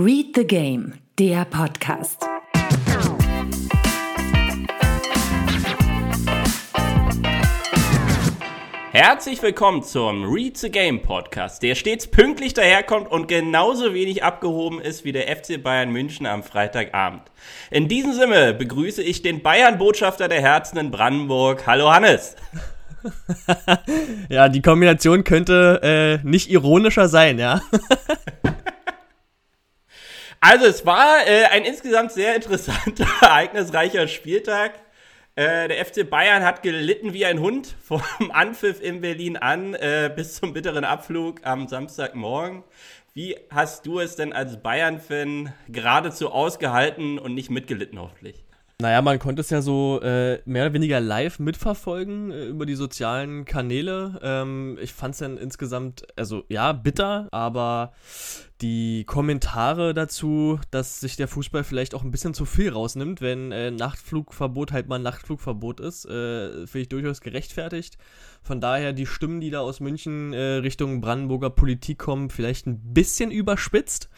Read the Game, der Podcast. Herzlich willkommen zum Read the Game Podcast, der stets pünktlich daherkommt und genauso wenig abgehoben ist wie der FC Bayern München am Freitagabend. In diesem Sinne begrüße ich den Bayern-Botschafter der Herzen in Brandenburg. Hallo Hannes. ja, die Kombination könnte äh, nicht ironischer sein, ja. also es war äh, ein insgesamt sehr interessanter, ereignisreicher Spieltag. Äh, der FC Bayern hat gelitten wie ein Hund vom Anpfiff in Berlin an äh, bis zum bitteren Abflug am Samstagmorgen. Wie hast du es denn als Bayern-Fan geradezu ausgehalten und nicht mitgelitten, hoffentlich? Naja, man konnte es ja so äh, mehr oder weniger live mitverfolgen äh, über die sozialen Kanäle. Ähm, ich fand es dann insgesamt, also ja, bitter, aber die Kommentare dazu, dass sich der Fußball vielleicht auch ein bisschen zu viel rausnimmt, wenn äh, Nachtflugverbot halt mal Nachtflugverbot ist, äh, finde ich durchaus gerechtfertigt. Von daher die Stimmen, die da aus München äh, Richtung Brandenburger Politik kommen, vielleicht ein bisschen überspitzt.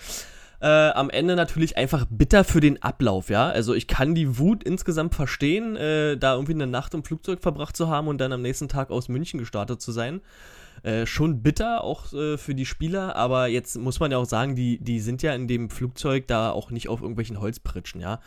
Äh, am Ende natürlich einfach bitter für den Ablauf, ja. Also ich kann die Wut insgesamt verstehen, äh, da irgendwie eine Nacht im Flugzeug verbracht zu haben und dann am nächsten Tag aus München gestartet zu sein. Äh, schon bitter, auch äh, für die Spieler, aber jetzt muss man ja auch sagen, die, die sind ja in dem Flugzeug da auch nicht auf irgendwelchen Holzpritschen, ja.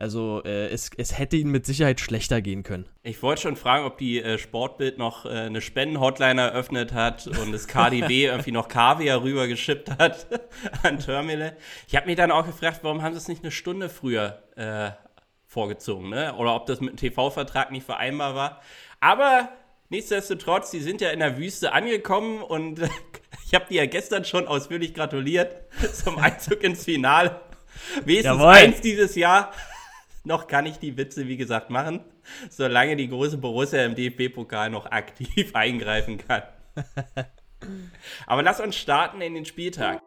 Also äh, es, es hätte ihnen mit Sicherheit schlechter gehen können. Ich wollte schon fragen, ob die äh, Sportbild noch äh, eine Spendenhotline eröffnet hat und das KDB irgendwie noch Kaviar rübergeschippt hat an Terminal. Ich habe mich dann auch gefragt, warum haben sie es nicht eine Stunde früher äh, vorgezogen, ne? Oder ob das mit dem TV-Vertrag nicht vereinbar war. Aber nichtsdestotrotz, die sind ja in der Wüste angekommen und ich habe die ja gestern schon ausführlich gratuliert zum Einzug ins Finale. Wenigstens Jawohl. eins dieses Jahr noch kann ich die Witze, wie gesagt, machen, solange die große Borussia im DFB-Pokal noch aktiv eingreifen kann. Aber lass uns starten in den Spieltag.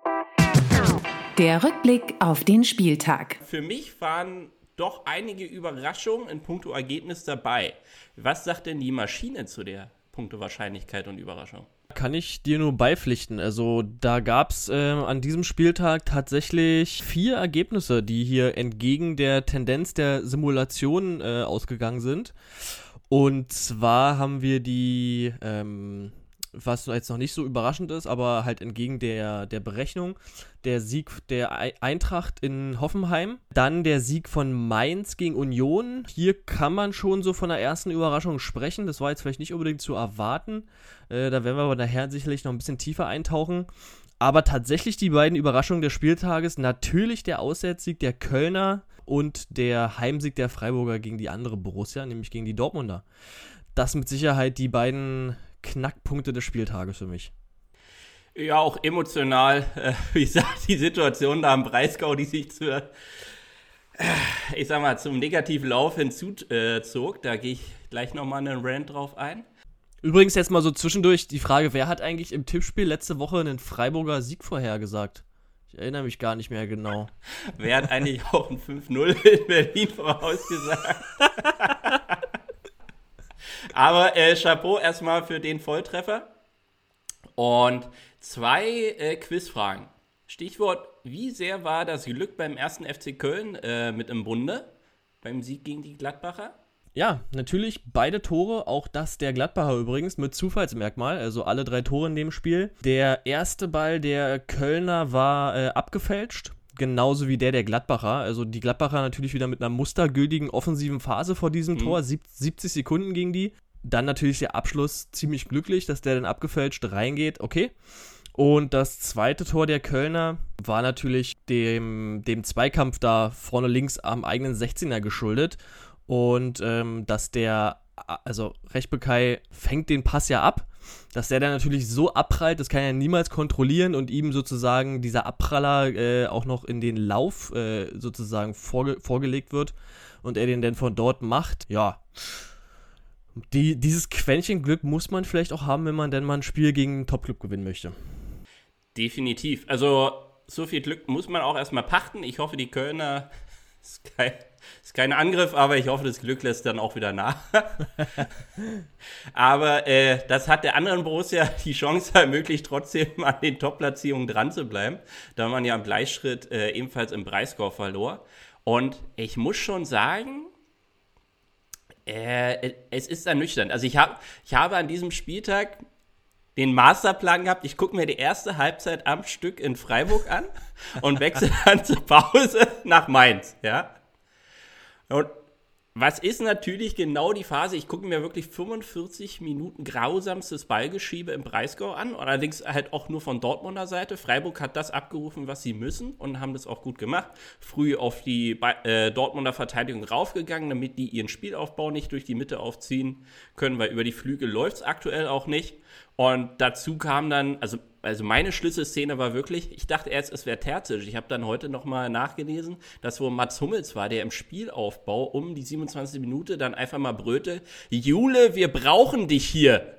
Der Rückblick auf den Spieltag. Für mich waren doch einige Überraschungen in puncto Ergebnis dabei. Was sagt denn die Maschine zu der Punkte Wahrscheinlichkeit und Überraschung? Kann ich dir nur beipflichten. Also da gab es äh, an diesem Spieltag tatsächlich vier Ergebnisse, die hier entgegen der Tendenz der Simulation äh, ausgegangen sind. Und zwar haben wir die ähm, was jetzt noch nicht so überraschend ist, aber halt entgegen der, der Berechnung, der Sieg der Eintracht in Hoffenheim, dann der Sieg von Mainz gegen Union. Hier kann man schon so von der ersten Überraschung sprechen. Das war jetzt vielleicht nicht unbedingt zu erwarten. Äh, da werden wir aber nachher sicherlich noch ein bisschen tiefer eintauchen. Aber tatsächlich die beiden Überraschungen des Spieltages, natürlich der Auswärtssieg der Kölner und der Heimsieg der Freiburger gegen die andere Borussia, nämlich gegen die Dortmunder. Das mit Sicherheit die beiden Knackpunkte des Spieltages für mich. Ja, auch emotional, äh, wie gesagt, die Situation da am Breisgau, die sich zu, äh, ich sag mal, zum negativen Lauf hinzuzog, da gehe ich gleich nochmal einen Rant drauf ein. Übrigens jetzt mal so zwischendurch die Frage, wer hat eigentlich im Tippspiel letzte Woche einen Freiburger Sieg vorhergesagt? Ich erinnere mich gar nicht mehr genau. wer hat eigentlich auch ein 5-0 in Berlin vorausgesagt? Aber äh, Chapeau erstmal für den Volltreffer. Und zwei äh, Quizfragen. Stichwort, wie sehr war das Glück beim ersten FC Köln äh, mit im Bunde? Beim Sieg gegen die Gladbacher? Ja, natürlich beide Tore, auch das der Gladbacher übrigens mit Zufallsmerkmal, also alle drei Tore in dem Spiel. Der erste Ball der Kölner war äh, abgefälscht, genauso wie der der Gladbacher. Also die Gladbacher natürlich wieder mit einer mustergültigen offensiven Phase vor diesem mhm. Tor. 70 Sekunden ging die. Dann natürlich der Abschluss ziemlich glücklich, dass der dann abgefälscht reingeht. Okay. Und das zweite Tor der Kölner war natürlich dem, dem Zweikampf da vorne links am eigenen 16er geschuldet. Und ähm, dass der, also Rechbekai fängt den Pass ja ab dass der dann natürlich so abprallt, das kann er niemals kontrollieren und ihm sozusagen dieser Abpraller äh, auch noch in den Lauf äh, sozusagen vorge vorgelegt wird und er den dann von dort macht. Ja. Die, dieses Quäntchen Glück muss man vielleicht auch haben, wenn man denn mal ein Spiel gegen einen Topclub gewinnen möchte. Definitiv. Also so viel Glück muss man auch erstmal pachten. Ich hoffe, die Kölner Ist kein, ist kein Angriff, aber ich hoffe, das Glück lässt dann auch wieder nach. aber äh, das hat der anderen Borussia die Chance ermöglicht, trotzdem an den Top-Platzierungen dran zu bleiben, da man ja im Gleichschritt äh, ebenfalls im Breisgau verlor. Und ich muss schon sagen, äh, es ist ernüchternd. Also ich, hab, ich habe an diesem Spieltag den Masterplan gehabt, ich gucke mir die erste Halbzeit am Stück in Freiburg an und wechsle dann zur Pause nach Mainz, ja. Und was ist natürlich genau die Phase? Ich gucke mir wirklich 45 Minuten grausamstes Ballgeschiebe im Breisgau an, allerdings halt auch nur von Dortmunder Seite. Freiburg hat das abgerufen, was sie müssen und haben das auch gut gemacht. Früh auf die äh, Dortmunder Verteidigung raufgegangen, damit die ihren Spielaufbau nicht durch die Mitte aufziehen können, weil über die Flügel läuft es aktuell auch nicht. Und dazu kam dann, also also meine Schlüsselszene war wirklich, ich dachte erst, es wäre Terzic. Ich habe dann heute nochmal nachgelesen, dass wo Mats Hummels war, der im Spielaufbau um die 27. Minute dann einfach mal brüllte, Jule, wir brauchen dich hier.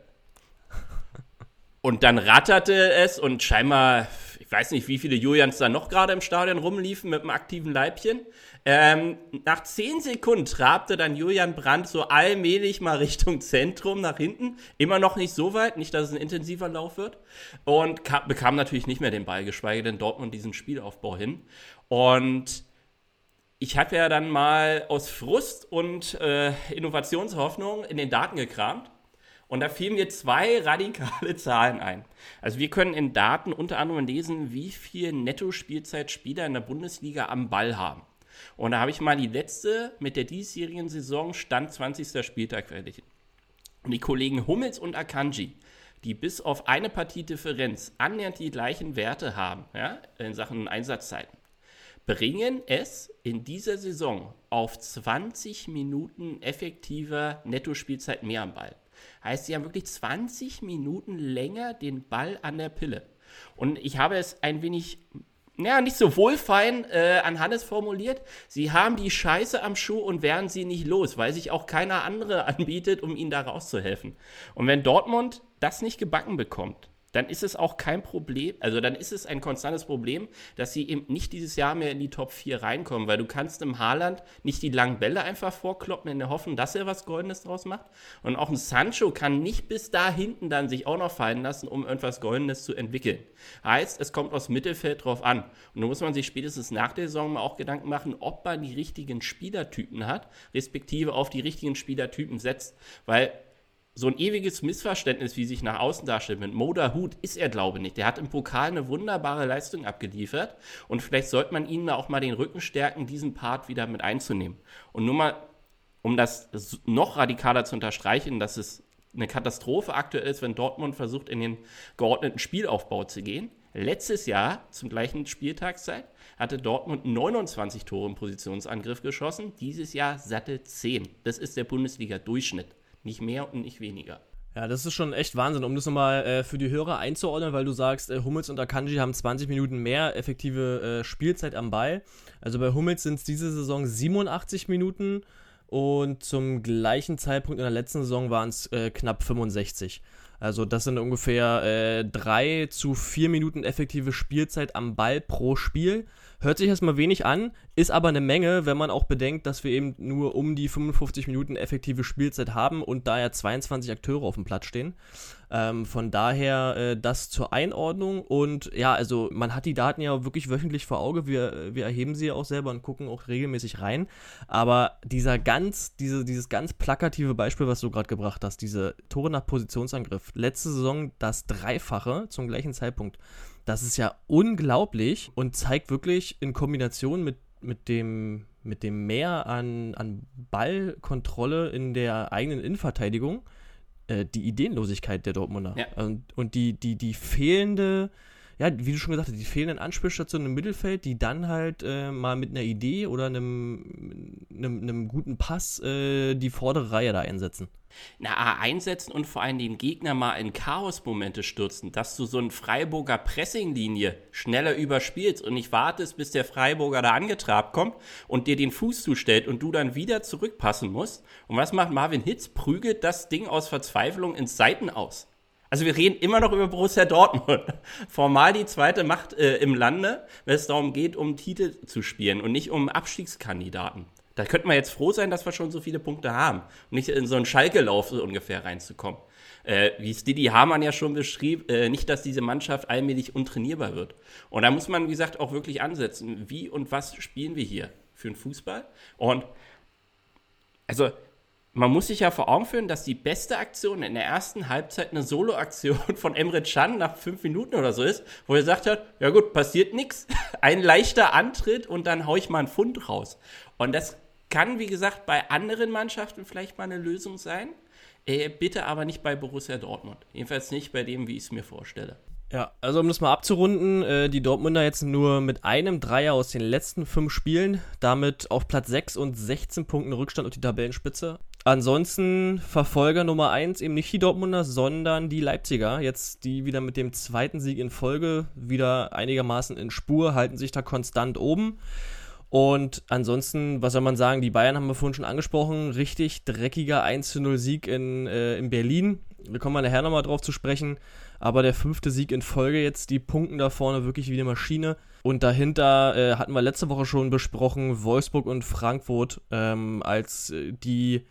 Und dann ratterte es und scheinbar, ich weiß nicht, wie viele Julians da noch gerade im Stadion rumliefen mit einem aktiven Leibchen. Ähm, nach zehn Sekunden trabte dann Julian Brandt so allmählich mal Richtung Zentrum nach hinten. Immer noch nicht so weit, nicht, dass es ein intensiver Lauf wird. Und kam, bekam natürlich nicht mehr den Ball, geschweige denn Dortmund diesen Spielaufbau hin. Und ich habe ja dann mal aus Frust und äh, Innovationshoffnung in den Daten gekramt. Und da fielen mir zwei radikale Zahlen ein. Also wir können in Daten unter anderem lesen, wie viel Netto-Spielzeit-Spieler in der Bundesliga am Ball haben. Und da habe ich mal die letzte mit der diesjährigen Saison Stand 20. Spieltag verglichen. Und die Kollegen Hummels und Akanji, die bis auf eine Partie Differenz annähernd die gleichen Werte haben, ja, in Sachen Einsatzzeiten, bringen es in dieser Saison auf 20 Minuten effektiver Nettospielzeit mehr am Ball. Heißt, sie haben wirklich 20 Minuten länger den Ball an der Pille. Und ich habe es ein wenig ja, nicht so wohlfein äh, an Hannes formuliert. Sie haben die Scheiße am Schuh und werden sie nicht los, weil sich auch keiner andere anbietet, um ihnen da rauszuhelfen. Und wenn Dortmund das nicht gebacken bekommt, dann ist es auch kein Problem, also dann ist es ein konstantes Problem, dass sie eben nicht dieses Jahr mehr in die Top 4 reinkommen, weil du kannst im Haaland nicht die langen Bälle einfach vorkloppen in der Hoffnung, dass er was Goldenes draus macht. Und auch ein Sancho kann nicht bis da hinten dann sich auch noch fallen lassen, um irgendwas Goldenes zu entwickeln. Heißt, es kommt aus Mittelfeld drauf an. Und da muss man sich spätestens nach der Saison mal auch Gedanken machen, ob man die richtigen Spielertypen hat, respektive auf die richtigen Spielertypen setzt. Weil so ein ewiges Missverständnis, wie sich nach außen darstellt, mit Moda Hut ist er, glaube ich, nicht. Der hat im Pokal eine wunderbare Leistung abgeliefert und vielleicht sollte man ihnen auch mal den Rücken stärken, diesen Part wieder mit einzunehmen. Und nur mal, um das noch radikaler zu unterstreichen, dass es eine Katastrophe aktuell ist, wenn Dortmund versucht, in den geordneten Spielaufbau zu gehen. Letztes Jahr, zum gleichen Spieltagszeit, hatte Dortmund 29 Tore im Positionsangriff geschossen. Dieses Jahr satte 10. Das ist der Bundesliga-Durchschnitt. Nicht mehr und nicht weniger. Ja, das ist schon echt Wahnsinn, um das nochmal äh, für die Hörer einzuordnen, weil du sagst, äh, Hummels und Akanji haben 20 Minuten mehr effektive äh, Spielzeit am Ball. Also bei Hummels sind es diese Saison 87 Minuten und zum gleichen Zeitpunkt in der letzten Saison waren es äh, knapp 65. Also das sind ungefähr äh, zu vier Minuten effektive Spielzeit am Ball pro Spiel. Hört sich erstmal wenig an, ist aber eine Menge, wenn man auch bedenkt, dass wir eben nur um die 55 Minuten effektive Spielzeit haben und da ja 22 Akteure auf dem Platz stehen. Ähm, von daher äh, das zur Einordnung und ja, also man hat die Daten ja wirklich wöchentlich vor Auge. Wir, wir erheben sie ja auch selber und gucken auch regelmäßig rein. Aber dieser ganz, diese, dieses ganz plakative Beispiel, was du gerade gebracht hast, diese Tore nach Positionsangriff, letzte Saison das Dreifache zum gleichen Zeitpunkt. Das ist ja unglaublich und zeigt wirklich in Kombination mit, mit, dem, mit dem Mehr an, an Ballkontrolle in der eigenen Innenverteidigung äh, die Ideenlosigkeit der Dortmunder. Ja. Und, und die, die, die fehlende, ja, wie du schon gesagt hast, die fehlenden Anspielstationen im Mittelfeld, die dann halt äh, mal mit einer Idee oder einem, einem, einem guten Pass äh, die vordere Reihe da einsetzen na, einsetzen und vor allem den Gegner mal in Chaosmomente stürzen, dass du so ein Freiburger Pressinglinie schneller überspielst und nicht wartest, bis der Freiburger da angetrabt kommt und dir den Fuß zustellt und du dann wieder zurückpassen musst. Und was macht Marvin Hitz? Prügelt das Ding aus Verzweiflung ins Seiten aus. Also wir reden immer noch über Borussia Dortmund. Formal die zweite Macht äh, im Lande, wenn es darum geht, um Titel zu spielen und nicht um Abstiegskandidaten. Da könnten wir jetzt froh sein, dass wir schon so viele Punkte haben und nicht in so einen Schalke-Lauf so ungefähr reinzukommen. Äh, wie es Didi Hamann ja schon beschrieb, äh, nicht, dass diese Mannschaft allmählich untrainierbar wird. Und da muss man, wie gesagt, auch wirklich ansetzen. Wie und was spielen wir hier für einen Fußball? Und also man muss sich ja vor Augen führen, dass die beste Aktion in der ersten Halbzeit eine Solo-Aktion von Emre Can nach fünf Minuten oder so ist, wo er gesagt hat, ja gut, passiert nichts, ein leichter Antritt und dann hau ich mal einen Pfund raus. Und das kann, wie gesagt, bei anderen Mannschaften vielleicht mal eine Lösung sein, äh, bitte aber nicht bei Borussia Dortmund. Jedenfalls nicht bei dem, wie ich es mir vorstelle. Ja, also um das mal abzurunden, äh, die Dortmunder jetzt nur mit einem Dreier aus den letzten fünf Spielen, damit auf Platz 6 und 16 Punkten Rückstand auf die Tabellenspitze. Ansonsten Verfolger Nummer 1 eben nicht die Dortmunder, sondern die Leipziger. Jetzt die wieder mit dem zweiten Sieg in Folge wieder einigermaßen in Spur, halten sich da konstant oben. Und ansonsten, was soll man sagen, die Bayern haben wir vorhin schon angesprochen, richtig dreckiger 1-0 Sieg in, äh, in Berlin. Da kommen wir nachher nochmal drauf zu sprechen. Aber der fünfte Sieg in Folge jetzt, die Punkten da vorne wirklich wie eine Maschine. Und dahinter äh, hatten wir letzte Woche schon besprochen, Wolfsburg und Frankfurt ähm, als äh, die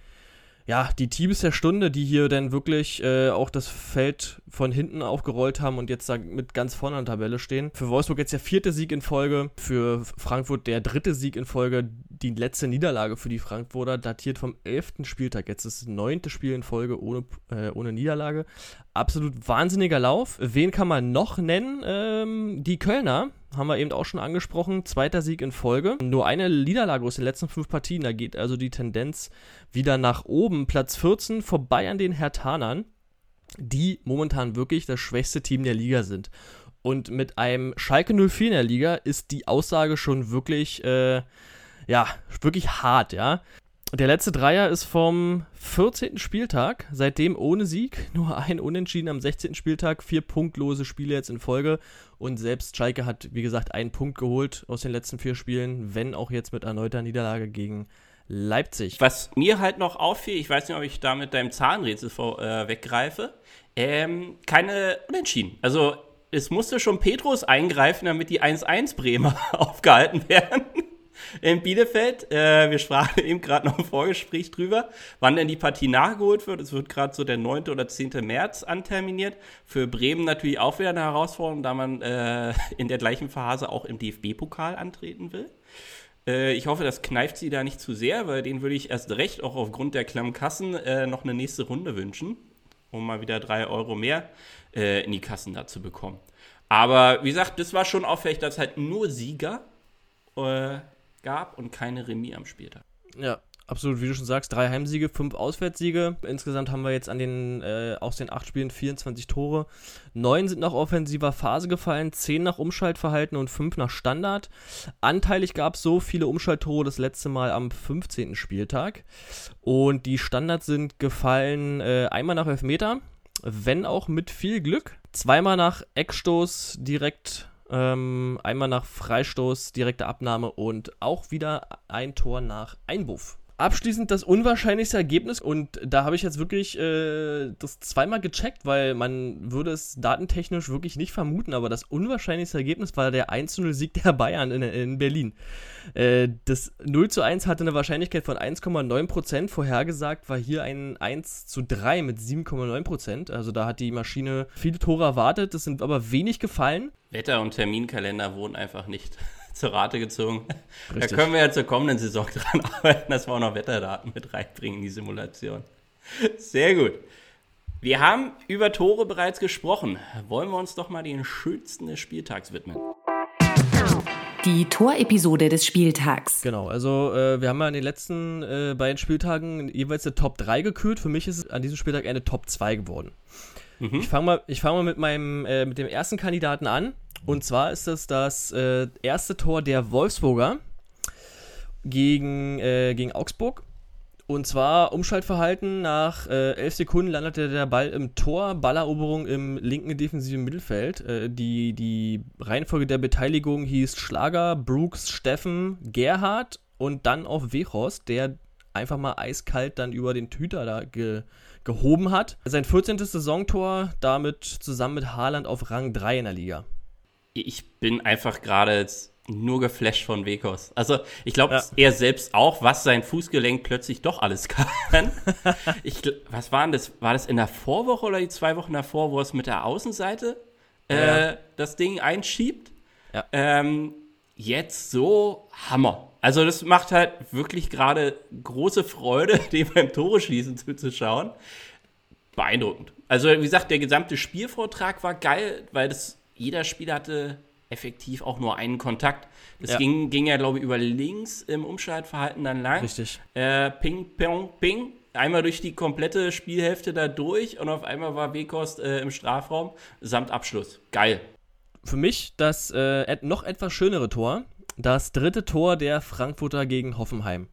ja, die Teams der Stunde, die hier dann wirklich äh, auch das Feld von hinten aufgerollt haben und jetzt da mit ganz vorne an der Tabelle stehen. Für Wolfsburg jetzt der vierte Sieg in Folge, für Frankfurt der dritte Sieg in Folge. Die letzte Niederlage für die Frankfurter datiert vom elften Spieltag. Jetzt ist das neunte Spiel in Folge ohne, äh, ohne Niederlage. Absolut wahnsinniger Lauf. Wen kann man noch nennen? Ähm, die Kölner haben wir eben auch schon angesprochen. Zweiter Sieg in Folge. Nur eine Niederlage aus den letzten fünf Partien. Da geht also die Tendenz wieder nach oben. Platz 14 vorbei an den Hertanern, die momentan wirklich das schwächste Team der Liga sind. Und mit einem Schalke 04 in der Liga ist die Aussage schon wirklich, äh, ja, wirklich hart, ja. Der letzte Dreier ist vom 14. Spieltag, seitdem ohne Sieg, nur ein Unentschieden am 16. Spieltag, vier punktlose Spiele jetzt in Folge und selbst Schalke hat, wie gesagt, einen Punkt geholt aus den letzten vier Spielen, wenn auch jetzt mit erneuter Niederlage gegen Leipzig. Was mir halt noch auffiel, ich weiß nicht, ob ich da mit deinem Zahnrätsel vor, äh, weggreife, ähm, keine Unentschieden. Also es musste schon Petrus eingreifen, damit die 1-1 Bremer aufgehalten werden in Bielefeld. Äh, wir sprachen eben gerade noch im Vorgespräch drüber, wann denn die Partie nachgeholt wird. Es wird gerade so der 9. oder 10. März anterminiert. Für Bremen natürlich auch wieder eine Herausforderung, da man äh, in der gleichen Phase auch im DFB-Pokal antreten will. Äh, ich hoffe, das kneift sie da nicht zu sehr, weil den würde ich erst recht auch aufgrund der klammen Kassen äh, noch eine nächste Runde wünschen, um mal wieder drei Euro mehr äh, in die Kassen da zu bekommen. Aber wie gesagt, das war schon auffällig, dass halt nur Sieger äh, gab und keine Remis am Spieltag. Ja, absolut, wie du schon sagst, drei Heimsiege, fünf Auswärtssiege. Insgesamt haben wir jetzt an den, äh, aus den acht Spielen 24 Tore. Neun sind nach offensiver Phase gefallen, zehn nach Umschaltverhalten und fünf nach Standard. Anteilig gab es so viele Umschalttore das letzte Mal am 15. Spieltag. Und die Standards sind gefallen äh, einmal nach Elfmeter, wenn auch mit viel Glück. Zweimal nach Eckstoß direkt ähm, einmal nach Freistoß, direkte Abnahme und auch wieder ein Tor nach Einwurf. Abschließend das unwahrscheinlichste Ergebnis. Und da habe ich jetzt wirklich äh, das zweimal gecheckt, weil man würde es datentechnisch wirklich nicht vermuten, aber das unwahrscheinlichste Ergebnis war der 1-0-Sieg der Bayern in, in Berlin. Äh, das 0 zu 1 hatte eine Wahrscheinlichkeit von 1,9%, vorhergesagt war hier ein 1 zu 3 mit 7,9%, also da hat die Maschine viele Tore erwartet, das sind aber wenig gefallen. Wetter- und Terminkalender wurden einfach nicht zur Rate gezogen. Richtig. Da können wir ja zur kommenden Saison dran arbeiten, dass wir auch noch Wetterdaten mit reinbringen in die Simulation. Sehr gut. Wir haben über Tore bereits gesprochen. Wollen wir uns doch mal den schönsten des Spieltags widmen? Die Torepisode des Spieltags. Genau, also äh, wir haben ja in den letzten äh, beiden Spieltagen jeweils eine Top 3 gekürt. Für mich ist es an diesem Spieltag eine Top 2 geworden. Mhm. Ich fange mal, fang mal mit, meinem, äh, mit dem ersten Kandidaten an. Und zwar ist das das äh, erste Tor der Wolfsburger gegen, äh, gegen Augsburg. Und zwar Umschaltverhalten. Nach äh, elf Sekunden landete der Ball im Tor, Balleroberung im linken defensiven Mittelfeld. Äh, die, die Reihenfolge der Beteiligung hieß Schlager, Brooks, Steffen, Gerhard und dann auf Wechhorst, der einfach mal eiskalt dann über den Tüter da ge gehoben hat. Sein 14. Saisontor damit zusammen mit Haaland auf Rang 3 in der Liga. Ich bin einfach gerade nur geflasht von Wekos. Also ich glaube, ja. er selbst auch, was sein Fußgelenk plötzlich doch alles kann. ich, was war denn das? War das in der Vorwoche oder die zwei Wochen davor, wo es mit der Außenseite äh, ja. das Ding einschiebt? Ja. Ähm, jetzt so Hammer. Also das macht halt wirklich gerade große Freude, dem beim Tore schießen zuzuschauen. Beeindruckend. Also wie gesagt, der gesamte Spielvortrag war geil, weil das jeder Spieler hatte effektiv auch nur einen Kontakt. Das ja. ging, ging ja, glaube ich, über links im Umschaltverhalten dann lang. Richtig. Äh, ping, ping, ping. Einmal durch die komplette Spielhälfte da durch und auf einmal war Wekost äh, im Strafraum samt Abschluss. Geil. Für mich das äh, noch etwas schönere Tor, das dritte Tor der Frankfurter gegen Hoffenheim.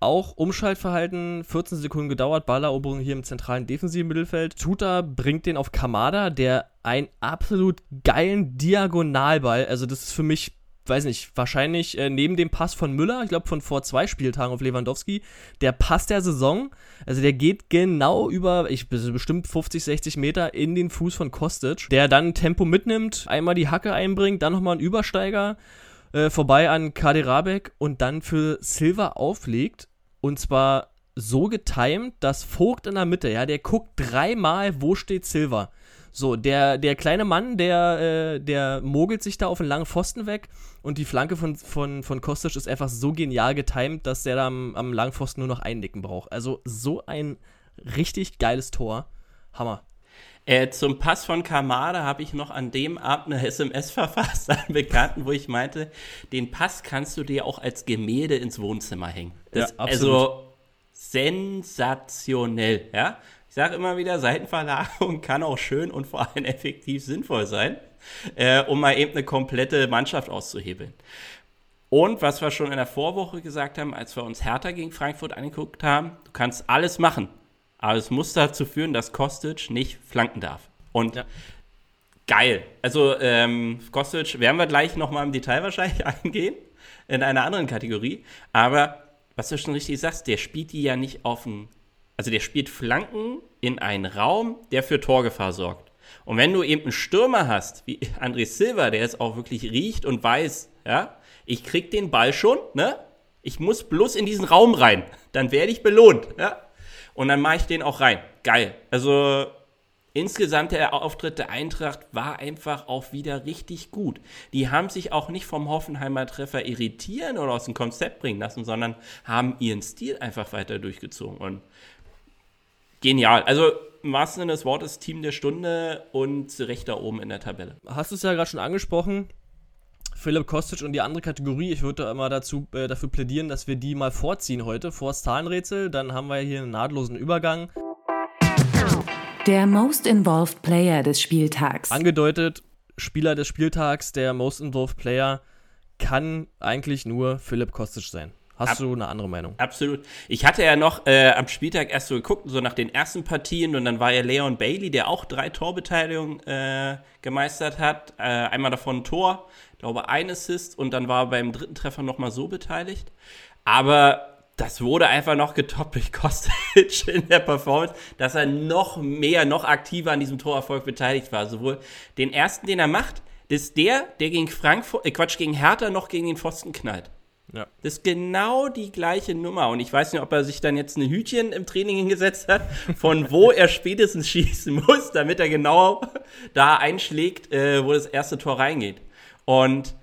Auch Umschaltverhalten, 14 Sekunden gedauert, Balleroberung hier im zentralen defensiven Mittelfeld. Tuta bringt den auf Kamada, der einen absolut geilen Diagonalball, also das ist für mich weiß nicht, wahrscheinlich äh, neben dem Pass von Müller, ich glaube von vor zwei Spieltagen auf Lewandowski, der Pass der Saison, also der geht genau über, ich bestimmt 50, 60 Meter in den Fuß von Kostic, der dann Tempo mitnimmt, einmal die Hacke einbringt, dann nochmal einen Übersteiger äh, vorbei an Kaderabek und dann für Silva auflegt und zwar so getimed, dass Vogt in der Mitte, ja, der guckt dreimal, wo steht Silva. So, der, der kleine Mann, der, äh, der mogelt sich da auf einen langen Pfosten weg und die Flanke von, von, von Kostic ist einfach so genial getimt, dass der da am, am langen Pfosten nur noch einnicken braucht. Also so ein richtig geiles Tor. Hammer. Äh, zum Pass von Kamada habe ich noch an dem Abend eine SMS verfasst an Bekannten, wo ich meinte, den Pass kannst du dir auch als Gemälde ins Wohnzimmer hängen. Das, ja, also sensationell, ja. Ich sage immer wieder, Seitenverlagerung kann auch schön und vor allem effektiv sinnvoll sein, äh, um mal eben eine komplette Mannschaft auszuhebeln. Und was wir schon in der Vorwoche gesagt haben, als wir uns Hertha gegen Frankfurt angeguckt haben, du kannst alles machen. Aber es muss dazu führen, dass Kostic nicht flanken darf. Und ja. geil. Also ähm, Kostic werden wir gleich nochmal im Detail wahrscheinlich eingehen, in einer anderen Kategorie. Aber was du schon richtig sagst, der spielt die ja nicht auf ein, also der spielt Flanken in einen Raum, der für Torgefahr sorgt. Und wenn du eben einen Stürmer hast, wie André Silva, der es auch wirklich riecht und weiß, ja, ich krieg den Ball schon, ne? Ich muss bloß in diesen Raum rein, dann werde ich belohnt, ja? Und dann mache ich den auch rein. Geil. Also insgesamt der Auftritt der Eintracht war einfach auch wieder richtig gut. Die haben sich auch nicht vom Hoffenheimer Treffer irritieren oder aus dem Konzept bringen lassen, sondern haben ihren Stil einfach weiter durchgezogen. Und genial. Also im wahrsten Sinne des Wortes Team der Stunde und recht da oben in der Tabelle. Hast du es ja gerade schon angesprochen. Philipp Kostic und die andere Kategorie. Ich würde immer dazu, äh, dafür plädieren, dass wir die mal vorziehen heute, vor das Zahlenrätsel. Dann haben wir hier einen nahtlosen Übergang. Der Most Involved Player des Spieltags. Angedeutet, Spieler des Spieltags, der Most Involved Player kann eigentlich nur Philipp Kostic sein. Hast Ab, du eine andere Meinung? Absolut. Ich hatte ja noch äh, am Spieltag erst so geguckt, so nach den ersten Partien, und dann war ja Leon Bailey, der auch drei Torbeteiligungen äh, gemeistert hat. Äh, einmal davon ein Tor, glaube ein Assist, und dann war er beim dritten Treffer nochmal so beteiligt. Aber das wurde einfach noch getoppt durch Kostic in der Performance, dass er noch mehr, noch aktiver an diesem Torerfolg beteiligt war. Sowohl den ersten, den er macht, ist der, der gegen Frankfurt, äh Quatsch, gegen Hertha noch gegen den Pfosten knallt. Ja. Das ist genau die gleiche Nummer. Und ich weiß nicht, ob er sich dann jetzt ein Hütchen im Training hingesetzt hat, von wo er spätestens schießen muss, damit er genau da einschlägt, äh, wo das erste Tor reingeht. Und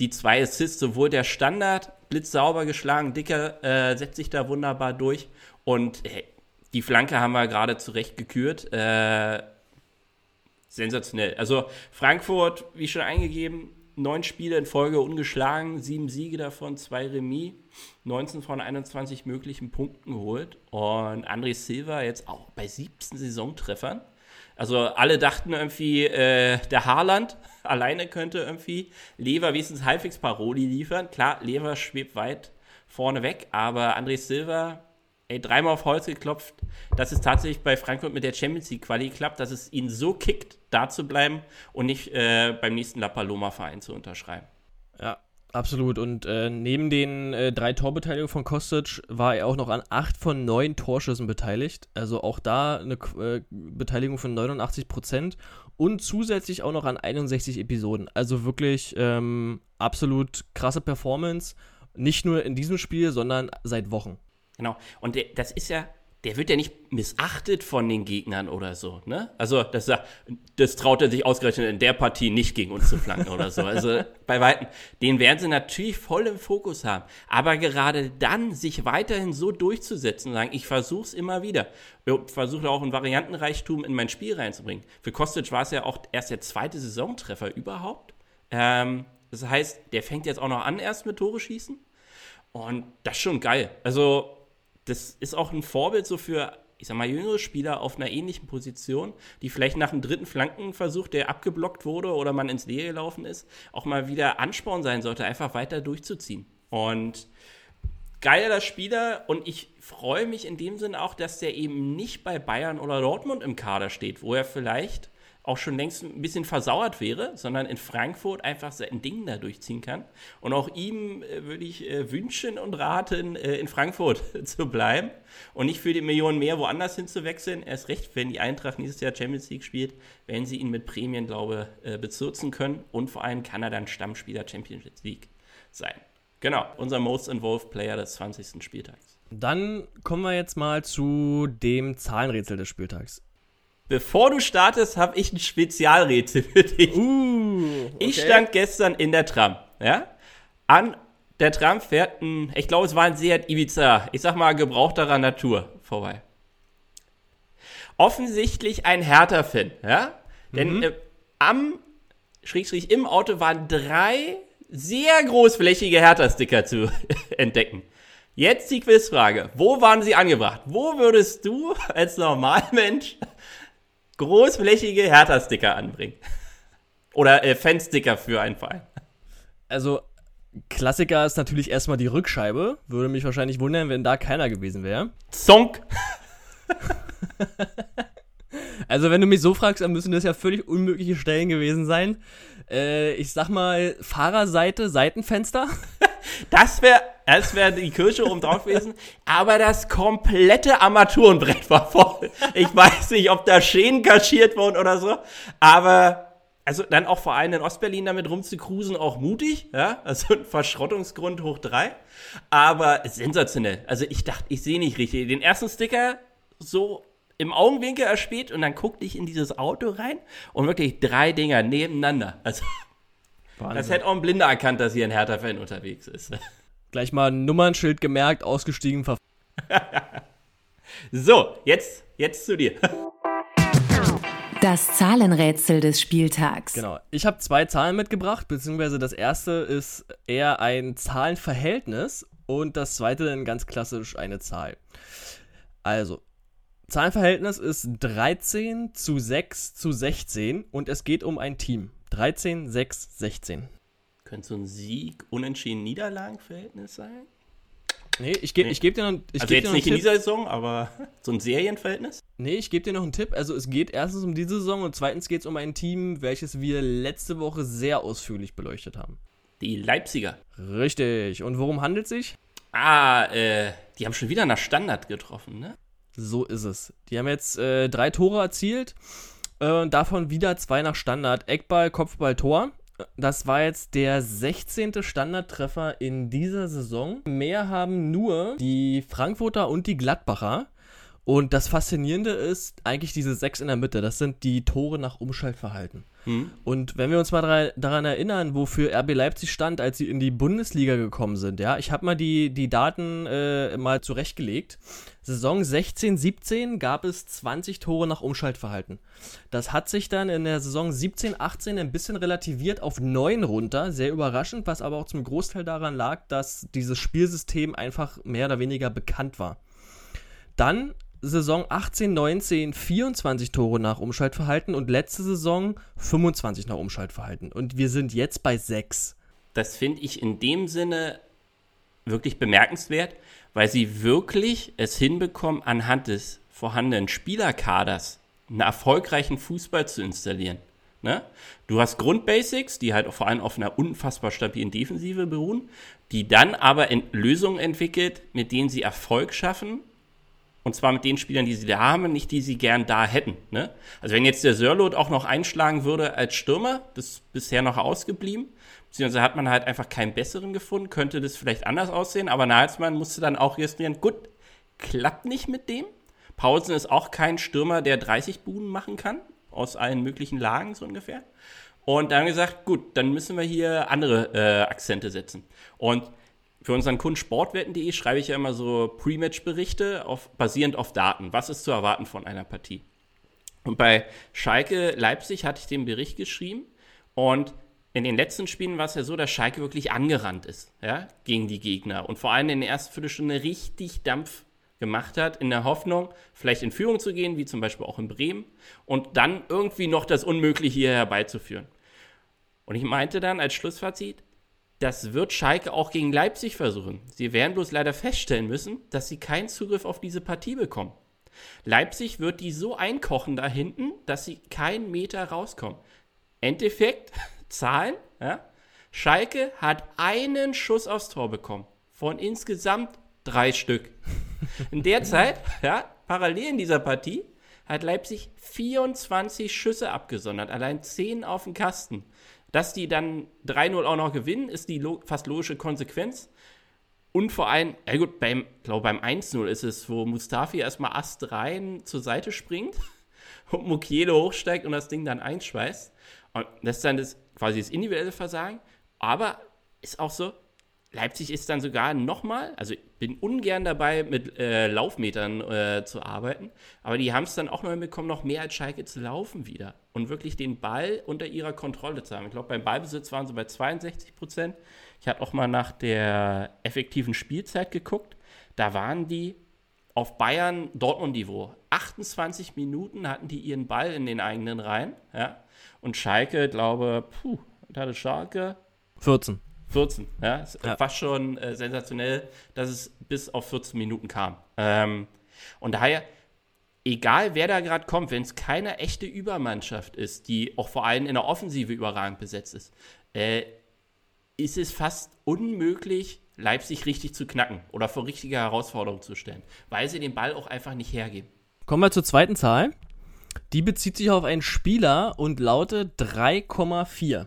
die zwei Assists, sowohl der Standard, blitzsauber geschlagen, Dicker äh, setzt sich da wunderbar durch. Und äh, die Flanke haben wir gerade zurecht gekürt. Äh, sensationell. Also Frankfurt, wie schon eingegeben, neun Spiele in Folge ungeschlagen, sieben Siege davon, zwei Remis, 19 von 21 möglichen Punkten geholt. Und André Silva jetzt auch bei 17 Saisontreffern. Also alle dachten irgendwie, äh, der Haaland alleine könnte irgendwie Lever wenigstens halbwegs Paroli liefern. Klar, Lever schwebt weit vorne weg, aber André Silva ey, dreimal auf Holz geklopft, dass es tatsächlich bei Frankfurt mit der Champions League Quali klappt, dass es ihn so kickt, da zu bleiben und nicht äh, beim nächsten La Paloma Verein zu unterschreiben. Ja, Absolut. Und äh, neben den äh, drei Torbeteiligungen von Kostic war er auch noch an acht von neun Torschüssen beteiligt. Also auch da eine äh, Beteiligung von 89 Prozent und zusätzlich auch noch an 61 Episoden. Also wirklich ähm, absolut krasse Performance. Nicht nur in diesem Spiel, sondern seit Wochen. Genau. Und das ist ja der wird ja nicht missachtet von den Gegnern oder so, ne? Also, das, das traut er sich ausgerechnet in der Partie nicht gegen uns zu flanken oder so. Also, bei Weitem, den werden sie natürlich voll im Fokus haben. Aber gerade dann, sich weiterhin so durchzusetzen und sagen, ich versuch's immer wieder. Versuche auch ein Variantenreichtum in mein Spiel reinzubringen. Für Kostic war es ja auch erst der zweite Saisontreffer überhaupt. Ähm, das heißt, der fängt jetzt auch noch an erst mit Tore schießen. Und das ist schon geil. Also, das ist auch ein Vorbild so für, ich sag mal, jüngere Spieler auf einer ähnlichen Position, die vielleicht nach dem dritten Flankenversuch, der abgeblockt wurde oder man ins Leere gelaufen ist, auch mal wieder Ansporn sein sollte, einfach weiter durchzuziehen. Und geiler Spieler und ich freue mich in dem Sinne auch, dass der eben nicht bei Bayern oder Dortmund im Kader steht, wo er vielleicht auch schon längst ein bisschen versauert wäre, sondern in Frankfurt einfach sein Ding da durchziehen kann. Und auch ihm äh, würde ich äh, wünschen und raten, äh, in Frankfurt zu bleiben und nicht für die Millionen mehr woanders hinzuwechseln. Erst recht, wenn die Eintracht nächstes Jahr Champions League spielt, werden sie ihn mit Prämien, glaube ich, äh, bezirzen können. Und vor allem kann er dann Stammspieler Champions League sein. Genau, unser Most Involved Player des 20. Spieltags. Dann kommen wir jetzt mal zu dem Zahlenrätsel des Spieltags. Bevor du startest, habe ich ein Spezialrätsel für dich. Uh, okay. Ich stand gestern in der Tram, ja? An der Tram fährt ein, ich glaube, es war ein Seat Ibiza, ich sag mal gebrauchterer Natur vorbei. Offensichtlich ein Hertha-Fan, ja? Denn mhm. äh, am, schräg, schräg, im Auto waren drei sehr großflächige Hertha-Sticker zu entdecken. Jetzt die Quizfrage. Wo waren sie angebracht? Wo würdest du als Normalmensch großflächige Hertha-Sticker anbringen. Oder äh, Fansticker für einen Verein. Also, Klassiker ist natürlich erstmal die Rückscheibe. Würde mich wahrscheinlich wundern, wenn da keiner gewesen wäre. Zonk! also, wenn du mich so fragst, dann müssen das ja völlig unmögliche Stellen gewesen sein. Äh, ich sag mal, Fahrerseite, Seitenfenster. Das wäre das wär die Kirche oben drauf gewesen. Aber das komplette Armaturenbrett war voll. Ich weiß nicht, ob da Schäden kaschiert wurden oder so. Aber also dann auch vor allem in Ostberlin damit rumzukrusen, auch mutig, ja, also ein Verschrottungsgrund hoch drei, aber sensationell. Also ich dachte, ich sehe nicht richtig. Den ersten Sticker so im Augenwinkel erspäht und dann guckte ich in dieses Auto rein und wirklich drei Dinger nebeneinander. Also Wahnsinn. Das hätte auch ein Blinder erkannt, dass hier ein Hertha-Fan unterwegs ist. Gleich mal ein Nummernschild gemerkt, ausgestiegen. so, jetzt, jetzt zu dir. Das Zahlenrätsel des Spieltags. Genau. Ich habe zwei Zahlen mitgebracht, beziehungsweise das erste ist eher ein Zahlenverhältnis und das zweite dann ganz klassisch eine Zahl. Also, Zahlenverhältnis ist 13 zu 6 zu 16 und es geht um ein Team. 13, 6, 16. Könnte so ein Sieg, Unentschieden, Niederlagenverhältnis sein? Nee, ich gebe nee. geb dir noch, ich also jetzt nicht in dieser Saison, aber so ein Serienverhältnis? Nee, ich gebe dir noch einen Tipp. Also es geht erstens um diese Saison und zweitens geht es um ein Team, welches wir letzte Woche sehr ausführlich beleuchtet haben. Die Leipziger. Richtig. Und worum handelt es sich? Ah, äh, die haben schon wieder nach Standard getroffen, ne? So ist es. Die haben jetzt äh, drei Tore erzielt äh, davon wieder zwei nach Standard. Eckball, Kopfball, Tor. Das war jetzt der 16. Standardtreffer in dieser Saison. Mehr haben nur die Frankfurter und die Gladbacher. Und das Faszinierende ist eigentlich diese sechs in der Mitte. Das sind die Tore nach Umschaltverhalten. Mhm. Und wenn wir uns mal daran erinnern, wofür RB Leipzig stand, als sie in die Bundesliga gekommen sind, ja, ich habe mal die, die Daten äh, mal zurechtgelegt. Saison 16, 17 gab es 20 Tore nach Umschaltverhalten. Das hat sich dann in der Saison 17, 18 ein bisschen relativiert auf 9 runter. Sehr überraschend, was aber auch zum Großteil daran lag, dass dieses Spielsystem einfach mehr oder weniger bekannt war. Dann Saison 18, 19 24 Tore nach Umschaltverhalten und letzte Saison 25 nach Umschaltverhalten. Und wir sind jetzt bei 6. Das finde ich in dem Sinne wirklich bemerkenswert, weil sie wirklich es hinbekommen, anhand des vorhandenen Spielerkaders einen erfolgreichen Fußball zu installieren. Ne? Du hast Grundbasics, die halt vor allem auf einer unfassbar stabilen Defensive beruhen, die dann aber Lösungen entwickelt, mit denen sie Erfolg schaffen. Und zwar mit den Spielern, die sie da haben, nicht die sie gern da hätten. Ne? Also wenn jetzt der Sörlot auch noch einschlagen würde als Stürmer, das ist bisher noch ausgeblieben, beziehungsweise hat man halt einfach keinen besseren gefunden, könnte das vielleicht anders aussehen, aber Nagelsmann musste dann auch registrieren, gut, klappt nicht mit dem. Paulsen ist auch kein Stürmer, der 30 Buden machen kann, aus allen möglichen Lagen so ungefähr. Und dann gesagt, gut, dann müssen wir hier andere äh, Akzente setzen. Und für unseren Kunden sportwetten.de schreibe ich ja immer so Pre-Match-Berichte basierend auf Daten. Was ist zu erwarten von einer Partie? Und bei Schalke Leipzig hatte ich den Bericht geschrieben und in den letzten Spielen war es ja so, dass Schalke wirklich angerannt ist, ja, gegen die Gegner und vor allem in der ersten Viertelstunde richtig Dampf gemacht hat, in der Hoffnung, vielleicht in Führung zu gehen, wie zum Beispiel auch in Bremen, und dann irgendwie noch das Unmögliche hier herbeizuführen. Und ich meinte dann als Schlussfazit, das wird Schalke auch gegen Leipzig versuchen. Sie werden bloß leider feststellen müssen, dass sie keinen Zugriff auf diese Partie bekommen. Leipzig wird die so einkochen da hinten, dass sie keinen Meter rauskommen. Endeffekt, Zahlen, ja? Schalke hat einen Schuss aufs Tor bekommen. Von insgesamt drei Stück. In der Zeit, ja, parallel in dieser Partie, hat Leipzig 24 Schüsse abgesondert, allein 10 auf dem Kasten. Dass die dann 3-0 auch noch gewinnen, ist die lo fast logische Konsequenz. Und vor allem, ja gut, beim, glaube beim 1-0 ist es, wo Mustafi erstmal Ast rein zur Seite springt und Mukiele hochsteigt und das Ding dann einschweißt. Und das ist dann das, quasi das individuelle Versagen. Aber ist auch so, Leipzig ist dann sogar nochmal, also ich bin ungern dabei, mit äh, Laufmetern äh, zu arbeiten, aber die haben es dann auch noch hinbekommen, noch mehr als Schalke zu laufen wieder und wirklich den Ball unter ihrer Kontrolle zu haben. Ich glaube, beim Ballbesitz waren sie bei 62 Prozent. Ich hatte auch mal nach der effektiven Spielzeit geguckt. Da waren die auf Bayern Dortmund-Niveau. 28 Minuten hatten die ihren Ball in den eigenen Reihen. Ja? Und Schalke, glaube, puh, hatte Schalke 14. 14, ja. Ist ja. fast schon äh, sensationell, dass es bis auf 14 Minuten kam. Ähm, und daher, egal wer da gerade kommt, wenn es keine echte Übermannschaft ist, die auch vor allem in der Offensive überragend besetzt ist, äh, ist es fast unmöglich, Leipzig richtig zu knacken oder vor richtige Herausforderungen zu stellen, weil sie den Ball auch einfach nicht hergeben. Kommen wir zur zweiten Zahl. Die bezieht sich auf einen Spieler und lautet 3,4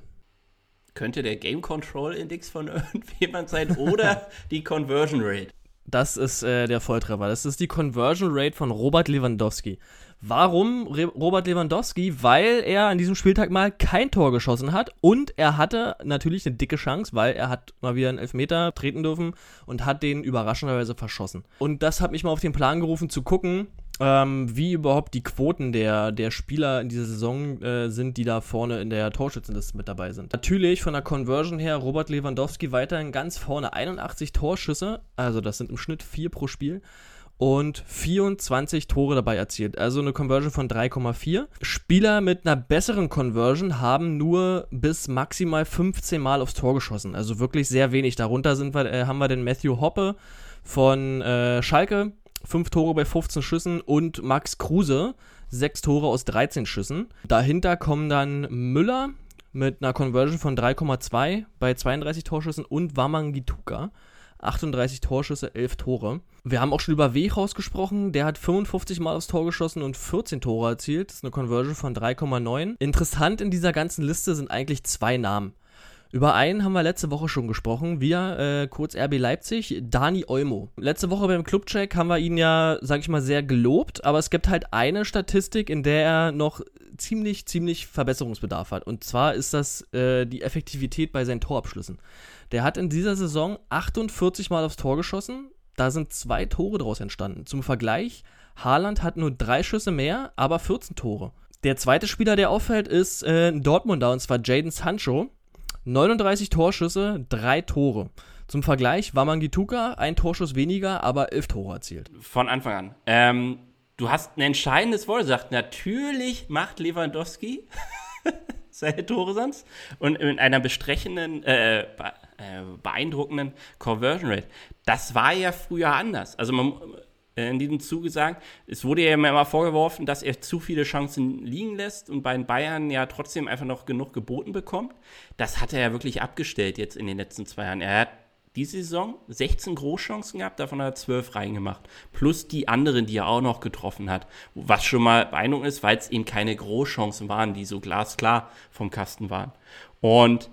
könnte der Game Control Index von irgendjemand sein oder die Conversion Rate. Das ist äh, der Volltreffer. Das ist die Conversion Rate von Robert Lewandowski. Warum Re Robert Lewandowski? Weil er an diesem Spieltag mal kein Tor geschossen hat und er hatte natürlich eine dicke Chance, weil er hat mal wieder einen Elfmeter treten dürfen und hat den überraschenderweise verschossen. Und das hat mich mal auf den Plan gerufen zu gucken, ähm, wie überhaupt die Quoten der, der Spieler in dieser Saison äh, sind, die da vorne in der Torschützenliste mit dabei sind. Natürlich von der Conversion her Robert Lewandowski weiterhin ganz vorne 81 Torschüsse, also das sind im Schnitt 4 pro Spiel und 24 Tore dabei erzielt. Also eine Conversion von 3,4. Spieler mit einer besseren Conversion haben nur bis maximal 15 Mal aufs Tor geschossen. Also wirklich sehr wenig. Darunter sind wir, äh, haben wir den Matthew Hoppe von äh, Schalke. 5 Tore bei 15 Schüssen und Max Kruse, 6 Tore aus 13 Schüssen. Dahinter kommen dann Müller mit einer Conversion von 3,2 bei 32 Torschüssen und Wamangituka 38 Torschüsse, 11 Tore. Wir haben auch schon über Wehraus gesprochen. Der hat 55 Mal aufs Tor geschossen und 14 Tore erzielt. Das ist eine Conversion von 3,9. Interessant in dieser ganzen Liste sind eigentlich zwei Namen. Über einen haben wir letzte Woche schon gesprochen, wir, äh, kurz RB Leipzig, Dani Olmo. Letzte Woche beim Clubcheck haben wir ihn ja, sag ich mal, sehr gelobt, aber es gibt halt eine Statistik, in der er noch ziemlich, ziemlich Verbesserungsbedarf hat. Und zwar ist das äh, die Effektivität bei seinen Torabschlüssen. Der hat in dieser Saison 48 Mal aufs Tor geschossen. Da sind zwei Tore daraus entstanden. Zum Vergleich, Haaland hat nur drei Schüsse mehr, aber 14 Tore. Der zweite Spieler, der auffällt, ist äh, Dortmunder, und zwar Jaden Sancho. 39 Torschüsse, drei Tore. Zum Vergleich, Wamangituka, ein Torschuss weniger, aber elf Tore erzielt. Von Anfang an. Ähm, du hast ein entscheidendes Wort gesagt. Natürlich macht Lewandowski seine Tore sonst. Und in einer bestrechenden, äh, äh, beeindruckenden Conversion Rate. Das war ja früher anders. Also man, in diesem Zuge sagen, es wurde ja immer vorgeworfen, dass er zu viele Chancen liegen lässt und bei den Bayern ja trotzdem einfach noch genug geboten bekommt. Das hat er ja wirklich abgestellt jetzt in den letzten zwei Jahren. Er hat diese Saison 16 Großchancen gehabt, davon hat er 12 reingemacht. Plus die anderen, die er auch noch getroffen hat. Was schon mal beeindruckend ist, weil es eben keine Großchancen waren, die so glasklar vom Kasten waren. Und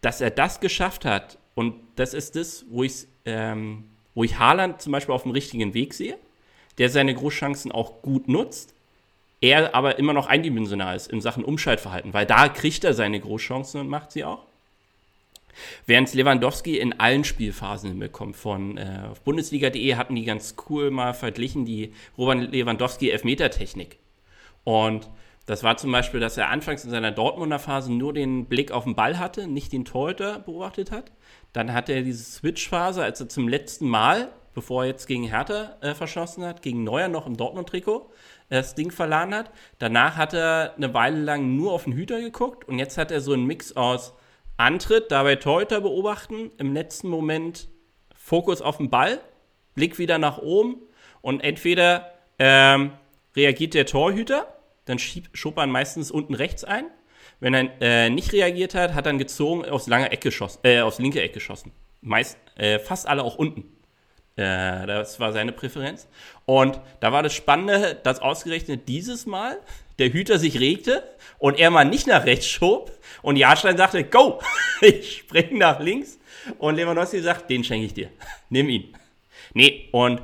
dass er das geschafft hat, und das ist das, wo ich, ähm, wo ich Haaland zum Beispiel auf dem richtigen Weg sehe, der seine Großchancen auch gut nutzt, er aber immer noch eindimensional ist in Sachen Umschaltverhalten, weil da kriegt er seine Großchancen und macht sie auch. Während Lewandowski in allen Spielphasen hinbekommt. Von äh, Bundesliga.de hatten die ganz cool mal verglichen, die Robert Lewandowski Elfmetertechnik. Und das war zum Beispiel, dass er anfangs in seiner Dortmunder Phase nur den Blick auf den Ball hatte, nicht den Torhüter beobachtet hat. Dann hatte er diese Switch-Phase, als er zum letzten Mal, bevor er jetzt gegen Hertha äh, verschossen hat, gegen Neuer noch im Dortmund-Trikot, äh, das Ding verladen hat. Danach hat er eine Weile lang nur auf den Hüter geguckt und jetzt hat er so einen Mix aus Antritt, dabei Torhüter beobachten, im letzten Moment Fokus auf den Ball, Blick wieder nach oben und entweder ähm, reagiert der Torhüter, dann schiebt Schoppan meistens unten rechts ein. Wenn er äh, nicht reagiert hat, hat er dann gezogen aus langer Ecke geschossen, äh, aus linker Ecke geschossen. Meist, äh, fast alle auch unten. Äh, das war seine Präferenz. Und da war das Spannende, dass ausgerechnet dieses Mal der Hüter sich regte und er mal nicht nach rechts schob und Jahrstein sagte, go, ich springe nach links und Lewandowski sagt, den schenke ich dir, nimm ihn. Nee, und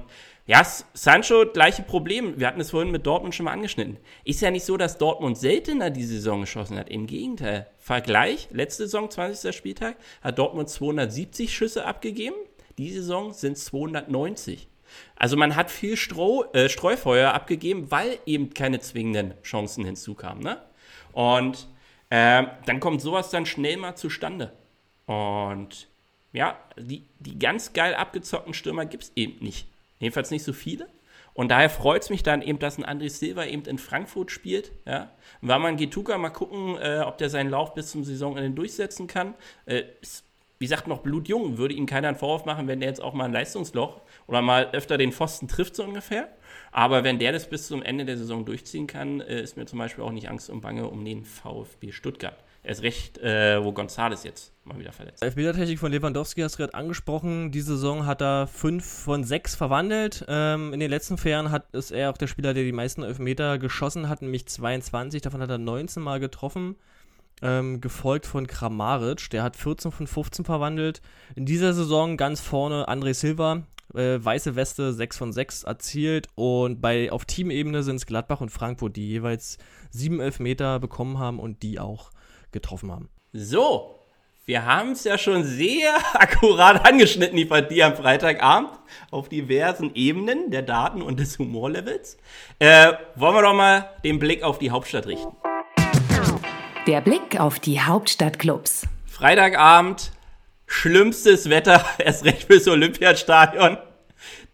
ja, Sancho, gleiche Problem. Wir hatten es vorhin mit Dortmund schon mal angeschnitten. Ist ja nicht so, dass Dortmund seltener die Saison geschossen hat. Im Gegenteil. Vergleich, letzte Saison, 20. Spieltag, hat Dortmund 270 Schüsse abgegeben. Diese Saison sind es 290. Also man hat viel Stroh, äh, Streufeuer abgegeben, weil eben keine zwingenden Chancen hinzukamen. Ne? Und äh, dann kommt sowas dann schnell mal zustande. Und ja, die, die ganz geil abgezockten Stürmer gibt es eben nicht. Jedenfalls nicht so viele. Und daher freut es mich dann eben, dass ein André Silva eben in Frankfurt spielt. Ja. War man Getuka mal gucken, äh, ob der seinen Lauf bis zum Saisonende durchsetzen kann. Äh, ist, wie gesagt, noch blutjung. Würde ihm keiner einen Vorwurf machen, wenn der jetzt auch mal ein Leistungsloch oder mal öfter den Pfosten trifft, so ungefähr. Aber wenn der das bis zum Ende der Saison durchziehen kann, äh, ist mir zum Beispiel auch nicht Angst und Bange um den VfB Stuttgart. Erst recht, äh, wo Gonzales jetzt mal wieder verletzt. Elfmetertechnik von Lewandowski hast du gerade angesprochen. Diese Saison hat er fünf von sechs verwandelt. Ähm, in den letzten vier hat, ist er auch der Spieler, der die meisten Elfmeter geschossen hat, nämlich 22. Davon hat er 19 Mal getroffen. Ähm, gefolgt von Kramaric, der hat 14 von 15 verwandelt. In dieser Saison ganz vorne André Silva, äh, weiße Weste 6 von 6 erzielt und bei, auf Teamebene sind es Gladbach und Frankfurt, die jeweils 7 Elfmeter bekommen haben und die auch getroffen haben. So, wir haben es ja schon sehr akkurat angeschnitten, die Partie am Freitagabend, auf diversen Ebenen der Daten und des Humorlevels. Äh, wollen wir doch mal den Blick auf die Hauptstadt richten. Der Blick auf die Hauptstadtclubs. Freitagabend, schlimmstes Wetter, erst recht fürs Olympiastadion.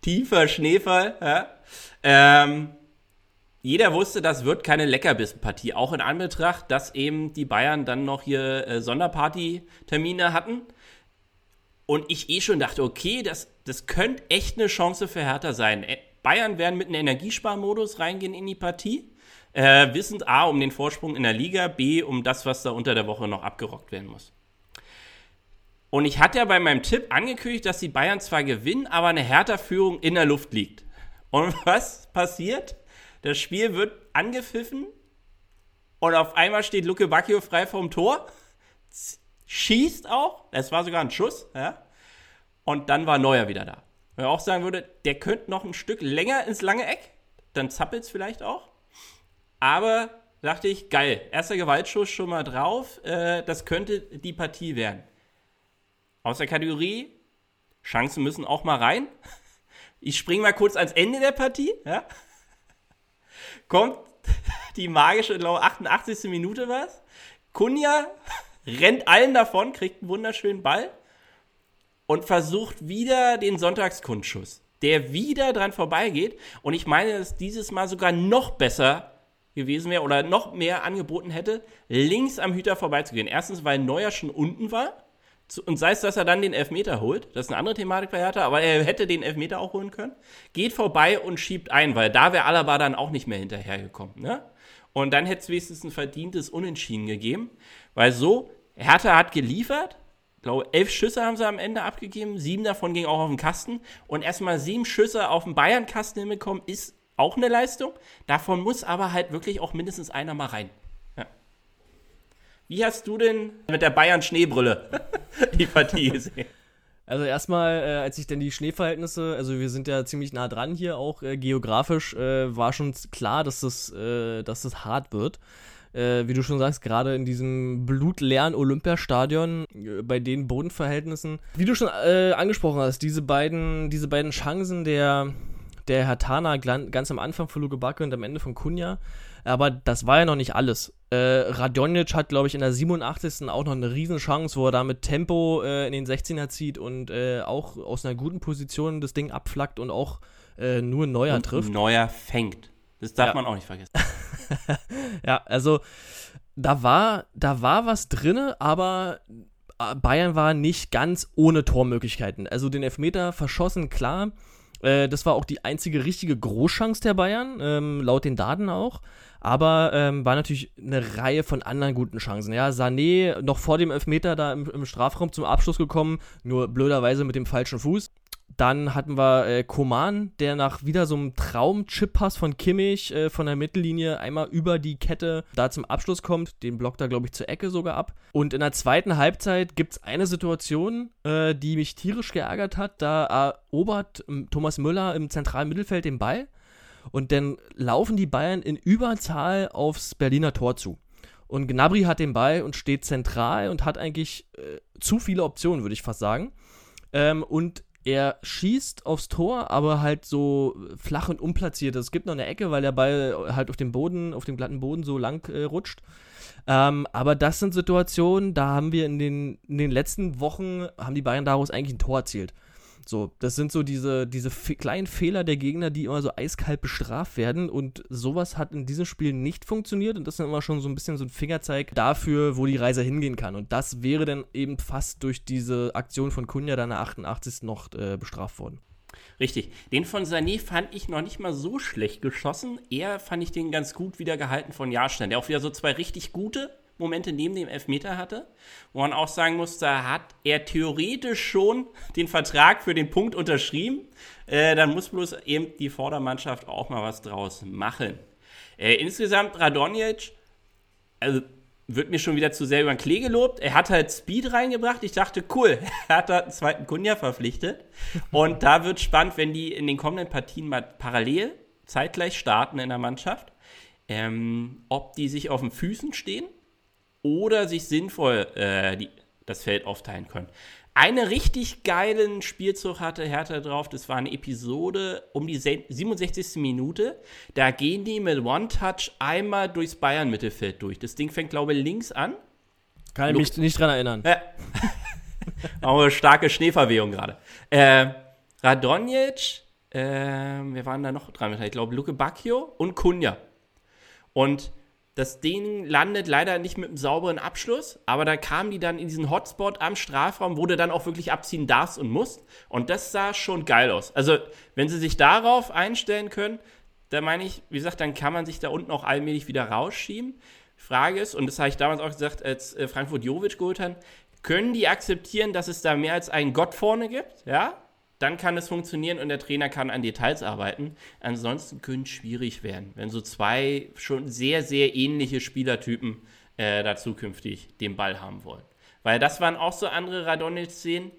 Tiefer Schneefall. Ja. Ähm, jeder wusste, das wird keine Leckerbissenpartie. Auch in Anbetracht, dass eben die Bayern dann noch hier äh, Sonderparty-Termine hatten. Und ich eh schon dachte, okay, das, das könnte echt eine Chance für Hertha sein. Bayern werden mit einem Energiesparmodus reingehen in die Partie. Äh, wissend A um den Vorsprung in der Liga, B um das, was da unter der Woche noch abgerockt werden muss. Und ich hatte ja bei meinem Tipp angekündigt, dass die Bayern zwar gewinnen, aber eine Hertha-Führung in der Luft liegt. Und was passiert? Das Spiel wird angepfiffen und auf einmal steht Luke Bacchio frei vom Tor, schießt auch, es war sogar ein Schuss, ja, und dann war Neuer wieder da. Wenn man auch sagen würde, der könnte noch ein Stück länger ins lange Eck, dann zappelt es vielleicht auch. Aber dachte ich, geil, erster Gewaltschuss schon mal drauf, äh, das könnte die Partie werden. Aus der Kategorie, Chancen müssen auch mal rein. Ich springe mal kurz ans Ende der Partie, ja kommt die magische, glaube 88. Minute was. Kunja rennt allen davon, kriegt einen wunderschönen Ball und versucht wieder den Sonntagskundschuss, der wieder dran vorbeigeht. Und ich meine, dass dieses Mal sogar noch besser gewesen wäre oder noch mehr angeboten hätte, links am Hüter vorbeizugehen. Erstens, weil Neuer schon unten war, und sei es, dass er dann den Elfmeter holt, das ist eine andere Thematik bei Hertha, aber er hätte den Elfmeter auch holen können, geht vorbei und schiebt ein, weil da wäre Alaba dann auch nicht mehr hinterhergekommen. Ne? Und dann hätte es wenigstens ein verdientes Unentschieden gegeben, weil so, Hertha hat geliefert, glaube elf Schüsse haben sie am Ende abgegeben, sieben davon gingen auch auf den Kasten und erstmal sieben Schüsse auf den Bayern-Kasten hinbekommen, ist auch eine Leistung. Davon muss aber halt wirklich auch mindestens einer mal rein. Wie hast du denn mit der Bayern-Schneebrille die Partie gesehen? Also erstmal, äh, als ich denn die Schneeverhältnisse, also wir sind ja ziemlich nah dran hier, auch äh, geografisch, äh, war schon klar, dass das, äh, dass das hart wird. Äh, wie du schon sagst, gerade in diesem blutleeren Olympiastadion, äh, bei den Bodenverhältnissen. Wie du schon angesprochen hast, diese beiden, diese beiden Chancen der, der Hertana ganz am Anfang von Luke Backe und am Ende von Kunja, aber das war ja noch nicht alles. Äh, Radonjic hat, glaube ich, in der 87. auch noch eine Riesenchance, wo er da mit Tempo äh, in den 16er zieht und äh, auch aus einer guten Position das Ding abflackt und auch äh, nur Neuer und trifft. Neuer fängt. Das darf ja. man auch nicht vergessen. ja, also da war, da war was drin, aber äh, Bayern war nicht ganz ohne Tormöglichkeiten. Also den Elfmeter verschossen, klar. Äh, das war auch die einzige richtige Großchance der Bayern, ähm, laut den Daten auch. Aber ähm, war natürlich eine Reihe von anderen guten Chancen. Ja, Sané noch vor dem Elfmeter da im, im Strafraum zum Abschluss gekommen, nur blöderweise mit dem falschen Fuß. Dann hatten wir äh, Koman, der nach wieder so einem Traum-Chip-Pass von Kimmich äh, von der Mittellinie einmal über die Kette da zum Abschluss kommt. Den blockt er, glaube ich, zur Ecke sogar ab. Und in der zweiten Halbzeit gibt es eine Situation, äh, die mich tierisch geärgert hat. Da erobert ähm, Thomas Müller im zentralen Mittelfeld den Ball und dann laufen die Bayern in Überzahl aufs Berliner Tor zu. Und Gnabry hat den Ball und steht zentral und hat eigentlich äh, zu viele Optionen, würde ich fast sagen. Ähm, und er schießt aufs Tor, aber halt so flach und unplatziert. Es gibt noch eine Ecke, weil der Ball halt auf dem Boden, auf dem glatten Boden so lang äh, rutscht. Ähm, aber das sind Situationen, da haben wir in den, in den letzten Wochen, haben die Bayern daraus eigentlich ein Tor erzielt. So, das sind so diese, diese kleinen Fehler der Gegner, die immer so eiskalt bestraft werden. Und sowas hat in diesem Spiel nicht funktioniert. Und das ist immer schon so ein bisschen so ein Fingerzeig dafür, wo die Reise hingehen kann. Und das wäre dann eben fast durch diese Aktion von Kunja dann der 88. noch äh, bestraft worden. Richtig. Den von Sané fand ich noch nicht mal so schlecht geschossen. Eher fand ich den ganz gut wieder gehalten von Jahrstein, der auch wieder so zwei richtig gute Momente neben dem Elfmeter hatte, wo man auch sagen muss, da hat er theoretisch schon den Vertrag für den Punkt unterschrieben. Äh, dann muss bloß eben die Vordermannschaft auch mal was draus machen. Äh, insgesamt Radonjic, also wird mir schon wieder zu sehr über den Klee gelobt. Er hat halt Speed reingebracht. Ich dachte, cool, er hat da einen zweiten Kunja verpflichtet. Und da wird spannend, wenn die in den kommenden Partien mal parallel zeitgleich starten in der Mannschaft. Ähm, ob die sich auf den Füßen stehen oder sich sinnvoll äh, die, das Feld aufteilen können. Einen richtig geilen Spielzug hatte Hertha drauf. Das war eine Episode um die 67. Minute. Da gehen die mit One-Touch einmal durchs Bayern-Mittelfeld durch. Das Ding fängt, glaube ich, links an. Kann ich mich nicht dran erinnern. Ja. Auch eine starke Schneeverwehung gerade. Äh, Radonjic, äh, wir waren da noch dran. Ich glaube, Luke Bacchio und Kunja. Und das Ding landet leider nicht mit einem sauberen Abschluss, aber da kamen die dann in diesen Hotspot am Strafraum, wo du dann auch wirklich abziehen darfst und musst. Und das sah schon geil aus. Also, wenn sie sich darauf einstellen können, da meine ich, wie gesagt, dann kann man sich da unten auch allmählich wieder rausschieben. Frage ist, und das habe ich damals auch gesagt, als äh, Frankfurt Jovic geholt haben, können die akzeptieren, dass es da mehr als einen Gott vorne gibt? Ja? Dann kann es funktionieren und der Trainer kann an Details arbeiten. Ansonsten könnte es schwierig werden, wenn so zwei schon sehr, sehr ähnliche Spielertypen äh, da zukünftig den Ball haben wollen. Weil das waren auch so andere Radonjic-Szenen.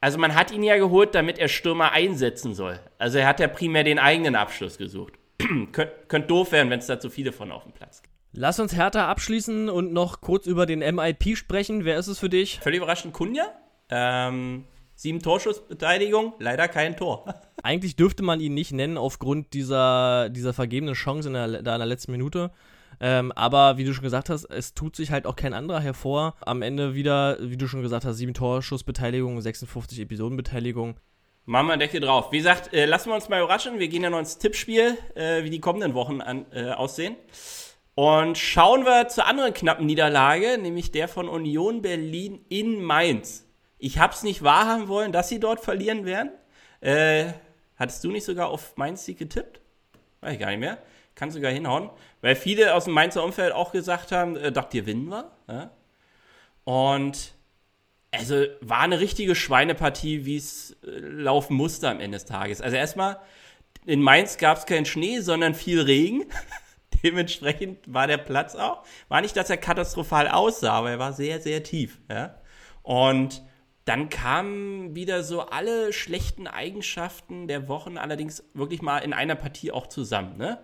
Also man hat ihn ja geholt, damit er Stürmer einsetzen soll. Also er hat ja primär den eigenen Abschluss gesucht. Könnt, könnte doof werden, wenn es da zu viele von auf dem Platz gibt. Lass uns härter abschließen und noch kurz über den MIP sprechen. Wer ist es für dich? Völlig überraschend, Kunja. Ähm, Sieben Torschussbeteiligung, leider kein Tor. Eigentlich dürfte man ihn nicht nennen aufgrund dieser, dieser vergebenen Chance in der, in der letzten Minute. Ähm, aber wie du schon gesagt hast, es tut sich halt auch kein anderer hervor. Am Ende wieder, wie du schon gesagt hast, sieben Torschussbeteiligung, 56 Episodenbeteiligung. Machen wir Decke drauf. Wie gesagt, äh, lassen wir uns mal überraschen. Wir gehen ja noch ins Tippspiel, äh, wie die kommenden Wochen an, äh, aussehen. Und schauen wir zur anderen knappen Niederlage, nämlich der von Union Berlin in Mainz. Ich hab's nicht wahrhaben wollen, dass sie dort verlieren werden. Äh, hattest du nicht sogar auf Mainz Sieg getippt? Weiß ich gar nicht mehr. Kann sogar hinhauen. Weil viele aus dem Mainzer Umfeld auch gesagt haben, äh, dacht ihr, gewinnen wir? Ja? Und also war eine richtige Schweinepartie, wie es äh, laufen musste am Ende des Tages. Also erstmal, in Mainz gab es keinen Schnee, sondern viel Regen. Dementsprechend war der Platz auch. War nicht, dass er katastrophal aussah, aber er war sehr, sehr tief. Ja? Und dann kamen wieder so alle schlechten Eigenschaften der Wochen allerdings wirklich mal in einer Partie auch zusammen. Ne?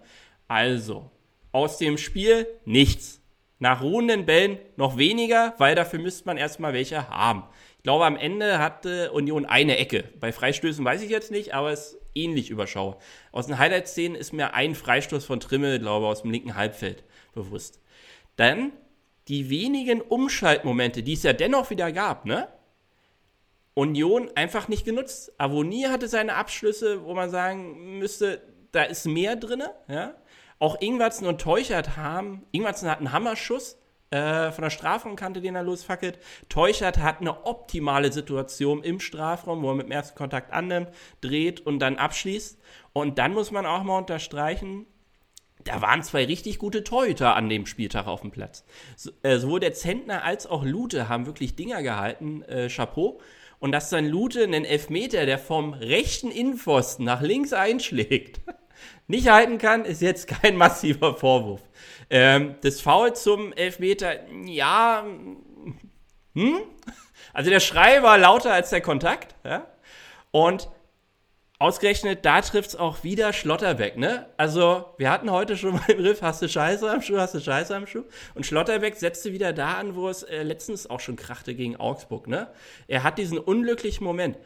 Also, aus dem Spiel nichts. Nach ruhenden Bällen noch weniger, weil dafür müsste man erstmal welche haben. Ich glaube, am Ende hatte Union eine Ecke. Bei Freistößen weiß ich jetzt nicht, aber es ist ähnlich überschaubar. Aus den Highlight-Szenen ist mir ein Freistoß von Trimmel, glaube ich, aus dem linken Halbfeld bewusst. Dann die wenigen Umschaltmomente, die es ja dennoch wieder gab, ne? Union einfach nicht genutzt. Avonier hatte seine Abschlüsse, wo man sagen müsste, da ist mehr drin. Ja? Auch Ingwertsen und Teuchert haben, Ingwertsen hat einen Hammerschuss äh, von der Strafraumkante, den er losfackelt. Teuchert hat eine optimale Situation im Strafraum, wo er mit dem ersten Kontakt annimmt, dreht und dann abschließt. Und dann muss man auch mal unterstreichen, da waren zwei richtig gute Torhüter an dem Spieltag auf dem Platz. So, äh, sowohl der Zentner als auch Lute haben wirklich Dinger gehalten. Äh, Chapeau und dass dann Lute einen Elfmeter, der vom rechten Innenpfosten nach links einschlägt, nicht halten kann, ist jetzt kein massiver Vorwurf. Ähm, das Foul zum Elfmeter, ja, hm? Also der Schrei war lauter als der Kontakt, ja? Und Ausgerechnet, da trifft es auch wieder Schlotterbeck, ne? Also, wir hatten heute schon mal den Riff, hast du Scheiße am Schuh, hast du Scheiße am Schuh? Und Schlotterbeck setzte wieder da an, wo es äh, letztens auch schon krachte gegen Augsburg, ne? Er hat diesen unglücklichen Moment,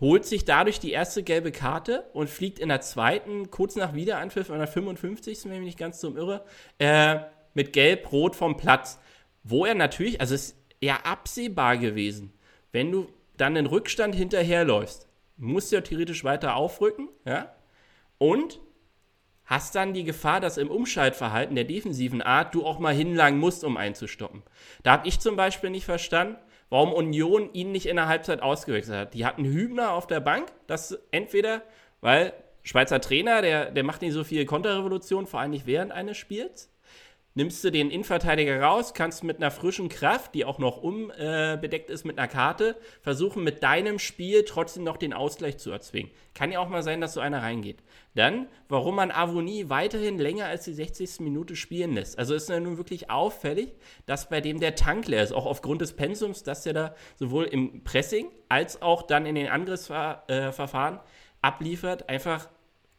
holt sich dadurch die erste gelbe Karte und fliegt in der zweiten, kurz nach Wiederanpfiff, an der 55. wenn ich mich nicht ganz so irre, äh, mit Gelb-Rot vom Platz. Wo er natürlich, also es ist eher absehbar gewesen, wenn du dann den Rückstand hinterherläufst musst ja theoretisch weiter aufrücken, ja, und hast dann die Gefahr, dass im Umschaltverhalten der defensiven Art du auch mal hinlangen musst, um einzustoppen. Da habe ich zum Beispiel nicht verstanden, warum Union ihn nicht in der Halbzeit ausgewechselt hat. Die hatten Hübner auf der Bank, das entweder, weil Schweizer Trainer, der, der macht nicht so viel Konterrevolution, vor allem nicht während eines Spiels, nimmst du den Innenverteidiger raus, kannst mit einer frischen Kraft, die auch noch unbedeckt äh, ist mit einer Karte, versuchen mit deinem Spiel trotzdem noch den Ausgleich zu erzwingen. Kann ja auch mal sein, dass so einer reingeht. Dann, warum man Avonie weiterhin länger als die 60. Minute spielen lässt. Also ist ja nun wirklich auffällig, dass bei dem der Tank leer ist, auch aufgrund des Pensums, dass er da sowohl im Pressing als auch dann in den Angriffsverfahren äh, abliefert, einfach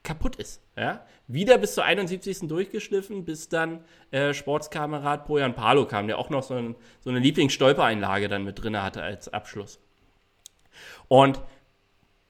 kaputt ist. Ja? Wieder bis zur 71. durchgeschliffen, bis dann äh, Sportskamerad Pojan Palo kam, der auch noch so, ein, so eine Lieblingsstolpereinlage dann mit drin hatte als Abschluss. Und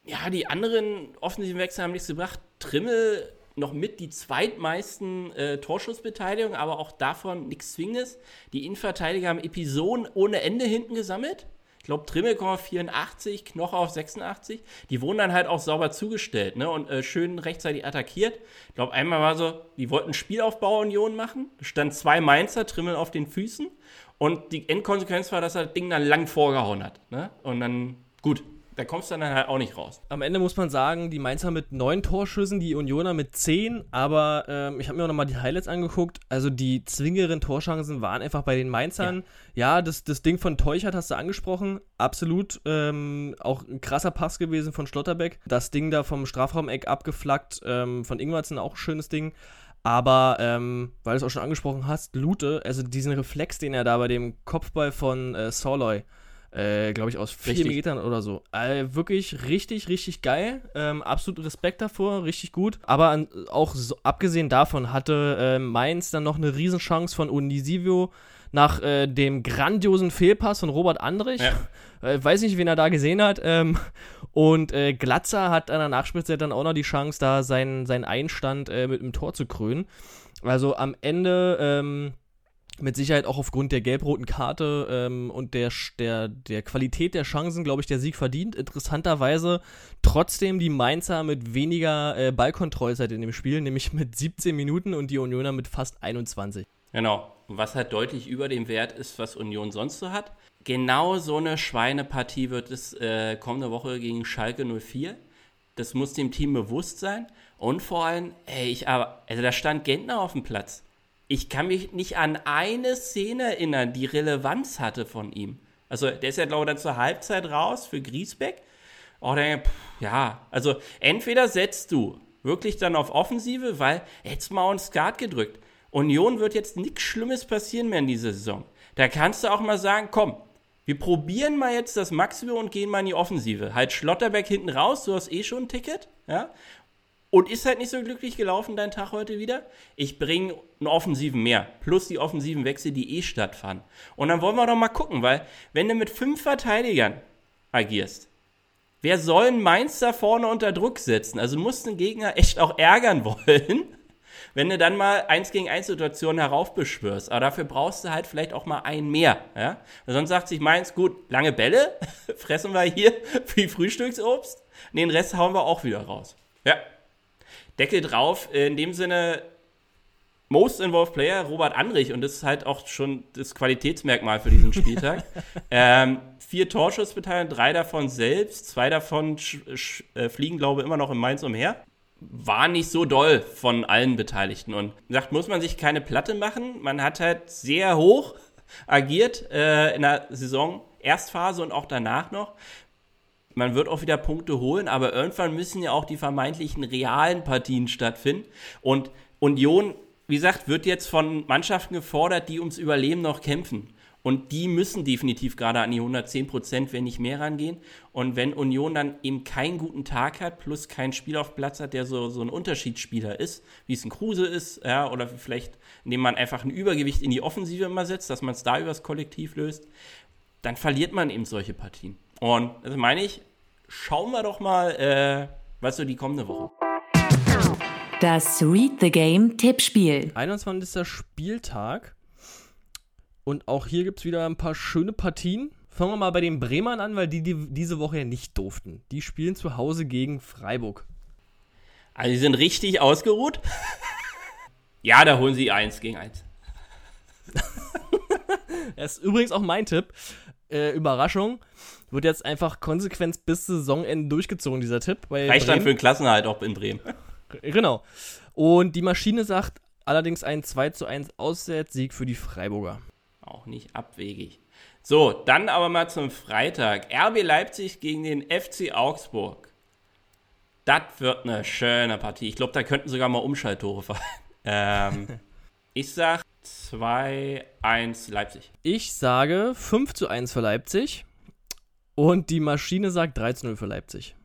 ja, die anderen offensiven Wechsel haben nichts gebracht. Trimmel noch mit die zweitmeisten äh, Torschussbeteiligungen, aber auch davon nichts Zwingendes. Die Innenverteidiger haben Episoden ohne Ende hinten gesammelt glaube, Trimmelkorn auf 84, Knoche auf 86. Die wurden dann halt auch sauber zugestellt ne? und äh, schön rechtzeitig attackiert. Ich glaube, einmal war so, die wollten Spielaufbau-Union machen. Stand zwei Mainzer, Trimmel auf den Füßen. Und die Endkonsequenz war, dass er das Ding dann lang vorgehauen hat. Ne? Und dann, gut, da kommst du dann halt auch nicht raus. Am Ende muss man sagen, die Mainzer mit neun Torschüssen, die Unioner mit zehn, aber ähm, ich habe mir auch nochmal die Highlights angeguckt. Also die zwingeren Torschancen waren einfach bei den Mainzern. Ja, ja das, das Ding von Teuchert hast du angesprochen. Absolut. Ähm, auch ein krasser Pass gewesen von Schlotterbeck. Das Ding da vom Strafraumeck abgeflackt, ähm, von Ingwertsen auch ein schönes Ding. Aber, ähm, weil du es auch schon angesprochen hast, Lute, also diesen Reflex, den er da bei dem Kopfball von äh, Soloy äh, glaube ich, aus vier richtig. Metern oder so. Äh, wirklich richtig, richtig geil. Ähm, absolut Respekt davor, richtig gut. Aber an, auch so, abgesehen davon hatte äh, Mainz dann noch eine Riesenchance von Unisivio nach äh, dem grandiosen Fehlpass von Robert Andrich. Ja. Äh, weiß nicht, wen er da gesehen hat. Ähm, und äh, Glatzer hat an der Nachspielzeit dann auch noch die Chance, da seinen, seinen Einstand mit einem Tor zu krönen. Also am Ende ähm, mit Sicherheit auch aufgrund der gelb-roten Karte ähm, und der, der, der Qualität der Chancen, glaube ich, der Sieg verdient. Interessanterweise trotzdem die Mainzer mit weniger äh, Ballkontrollzeit in dem Spiel, nämlich mit 17 Minuten und die Unioner mit fast 21. Genau. Was halt deutlich über dem Wert ist, was Union sonst so hat. Genau so eine Schweinepartie wird es äh, kommende Woche gegen Schalke 04. Das muss dem Team bewusst sein. Und vor allem, ey, ich aber, also da stand Gentner auf dem Platz. Ich kann mich nicht an eine Szene erinnern, die Relevanz hatte von ihm. Also, der ist ja, glaube ich, dann zur Halbzeit raus für Griesbeck. Oder, pff, ja, also entweder setzt du wirklich dann auf Offensive, weil jetzt mal uns Skat gedrückt. Union wird jetzt nichts Schlimmes passieren mehr in dieser Saison. Da kannst du auch mal sagen, komm, wir probieren mal jetzt das Maximum und gehen mal in die Offensive. Halt Schlotterberg hinten raus, du hast eh schon ein Ticket, ja. Und ist halt nicht so glücklich gelaufen, dein Tag heute wieder. Ich bringe einen Offensiven mehr. Plus die offensiven Wechsel, die eh stattfanden. Und dann wollen wir doch mal gucken, weil wenn du mit fünf Verteidigern agierst, wer soll Mainz da vorne unter Druck setzen? Also musst den Gegner echt auch ärgern wollen wenn du dann mal eins gegen eins Situationen heraufbeschwörst. Aber dafür brauchst du halt vielleicht auch mal einen mehr. Ja? sonst sagt sich meins, gut, lange Bälle, fressen wir hier wie Frühstücksobst. Den Rest hauen wir auch wieder raus. Ja. Deckel drauf, in dem Sinne Most Involved Player, Robert Andrich, und das ist halt auch schon das Qualitätsmerkmal für diesen Spieltag. ähm, vier Torschussbeteiligungen, drei davon selbst, zwei davon äh, fliegen, glaube ich, immer noch in Mainz umher war nicht so doll von allen Beteiligten. Und sagt, muss man sich keine Platte machen. Man hat halt sehr hoch agiert äh, in der Saison, Erstphase und auch danach noch. Man wird auch wieder Punkte holen, aber irgendwann müssen ja auch die vermeintlichen realen Partien stattfinden. Und Union, wie gesagt, wird jetzt von Mannschaften gefordert, die ums Überleben noch kämpfen. Und die müssen definitiv gerade an die 110 Prozent, wenn nicht mehr rangehen. Und wenn Union dann eben keinen guten Tag hat, plus keinen Spiel auf Platz hat, der so, so ein Unterschiedsspieler ist, wie es ein Kruse ist, ja, oder vielleicht, indem man einfach ein Übergewicht in die Offensive immer setzt, dass man es da übers Kollektiv löst, dann verliert man eben solche Partien. Und das meine ich, schauen wir doch mal, äh, was so die kommende Woche. Das Read the Game Tippspiel. 21. Spieltag. Und auch hier gibt es wieder ein paar schöne Partien. Fangen wir mal bei den Bremern an, weil die, die diese Woche ja nicht durften. Die spielen zu Hause gegen Freiburg. Also die sind richtig ausgeruht. ja, da holen sie eins gegen eins. das ist übrigens auch mein Tipp. Äh, Überraschung. Wird jetzt einfach konsequent bis Saisonende durchgezogen, dieser Tipp. Reicht dann für den Klassenhalt auch in Bremen. Genau. Und die Maschine sagt allerdings ein 2 zu 1 Auswärtssieg für die Freiburger. Auch nicht abwegig. So, dann aber mal zum Freitag. RB Leipzig gegen den FC Augsburg. Das wird eine schöne Partie. Ich glaube, da könnten sogar mal Umschalttore fallen. Ähm, ich sag 2-1 Leipzig. Ich sage 5 zu 1 für Leipzig. Und die Maschine sagt 3 zu 0 für Leipzig.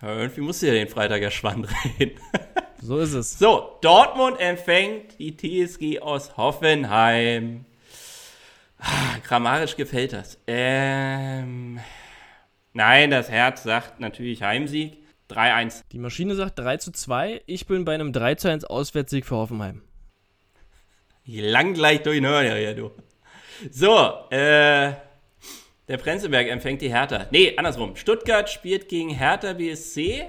Ja, irgendwie musst du ja den Freitag ja spannend reden. so ist es. So, Dortmund empfängt die TSG aus Hoffenheim. Ah, grammarisch gefällt das. Ähm, nein, das Herz sagt natürlich Heimsieg. 3-1. Die Maschine sagt 3 zu 2. Ich bin bei einem 3 zu 1 Auswärtssieg für Hoffenheim. Ich lang gleich durch den Hörner, ja, du. So, äh, der Prenzlberg empfängt die Hertha. Nee, andersrum. Stuttgart spielt gegen Hertha BSC.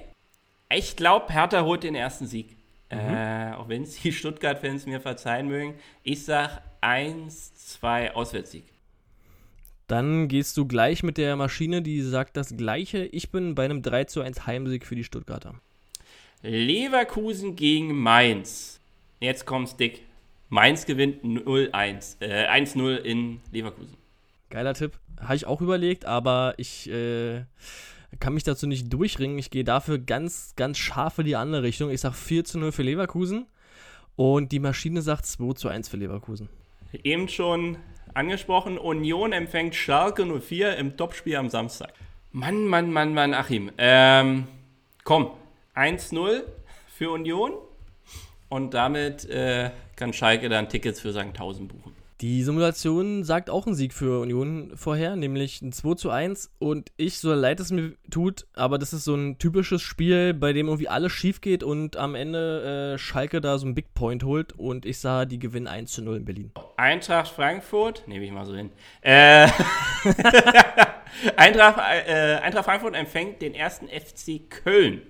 Ich glaube, Hertha holt den ersten Sieg. Mhm. Äh, auch wenn es die Stuttgart-Fans mir verzeihen mögen. Ich sag 1-2 Auswärtssieg. Dann gehst du gleich mit der Maschine, die sagt das gleiche. Ich bin bei einem 3 zu 1 Heimsieg für die Stuttgarter. Leverkusen gegen Mainz. Jetzt kommt's dick. Mainz gewinnt 0-1. Äh, 1-0 in Leverkusen. Geiler Tipp. Habe ich auch überlegt, aber ich äh, kann mich dazu nicht durchringen. Ich gehe dafür ganz, ganz scharf für die andere Richtung. Ich sage 4 zu 0 für Leverkusen. Und die Maschine sagt 2 zu 1 für Leverkusen. Eben schon angesprochen, Union empfängt Schalke 04 im Topspiel am Samstag. Mann, Mann, Mann, Mann, Achim. Ähm, komm, 1-0 für Union. Und damit äh, kann Schalke dann Tickets für St. Tausend buchen. Die Simulation sagt auch einen Sieg für Union vorher, nämlich ein 2 zu 1. Und ich, so leid es mir tut, aber das ist so ein typisches Spiel, bei dem irgendwie alles schief geht und am Ende äh, Schalke da so einen Big Point holt. Und ich sah, die gewinnen 1 zu 0 in Berlin. Eintracht Frankfurt, nehme ich mal so hin. Äh, Eintracht, äh, Eintracht Frankfurt empfängt den ersten FC Köln.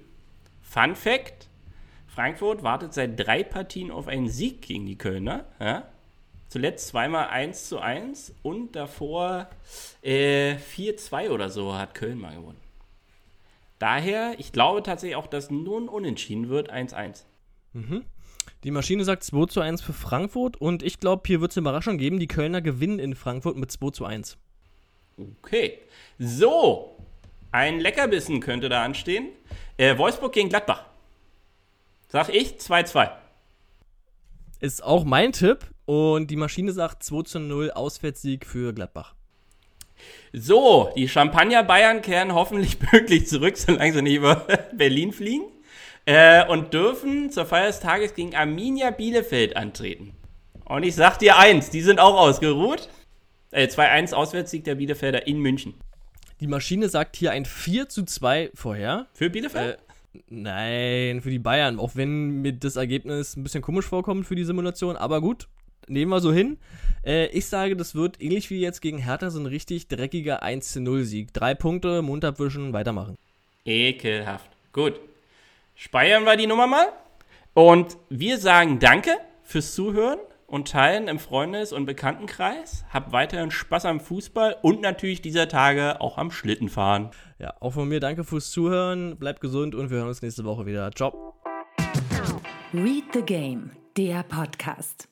Fun Fact: Frankfurt wartet seit drei Partien auf einen Sieg gegen die Kölner. Ja? Zuletzt zweimal 1 zu 1 und davor äh, 4-2 oder so hat Köln mal gewonnen. Daher, ich glaube tatsächlich auch, dass nun unentschieden wird 1-1. Mhm. Die Maschine sagt 2 zu 1 für Frankfurt und ich glaube, hier wird es eine Überraschung geben. Die Kölner gewinnen in Frankfurt mit 2 zu 1. Okay. So, ein Leckerbissen könnte da anstehen. Äh, Wolfsburg gegen Gladbach. Sag ich 2-2. Ist auch mein Tipp. Und die Maschine sagt 2 zu 0 Auswärtssieg für Gladbach. So, die Champagner-Bayern kehren hoffentlich pünktlich zurück, solange sie nicht über Berlin fliegen. Äh, und dürfen zur Feier des Tages gegen Arminia Bielefeld antreten. Und ich sag dir eins, die sind auch ausgeruht. Äh, 2-1 Auswärtssieg der Bielefelder in München. Die Maschine sagt hier ein 4 zu 2 vorher. Für Bielefeld? Äh, nein, für die Bayern. Auch wenn mir das Ergebnis ein bisschen komisch vorkommt für die Simulation. Aber gut, nehmen wir so hin. Äh, ich sage, das wird ähnlich wie jetzt gegen Hertha so ein richtig dreckiger 1-0-Sieg. Drei Punkte, Mund abwischen, weitermachen. Ekelhaft. Gut. Speichern wir die Nummer mal. Und wir sagen Danke fürs Zuhören und Teilen im Freundes- und Bekanntenkreis. Habt weiterhin Spaß am Fußball und natürlich dieser Tage auch am Schlittenfahren. Ja, auch von mir danke fürs Zuhören. Bleibt gesund und wir hören uns nächste Woche wieder. Ciao. Read the Game, der Podcast.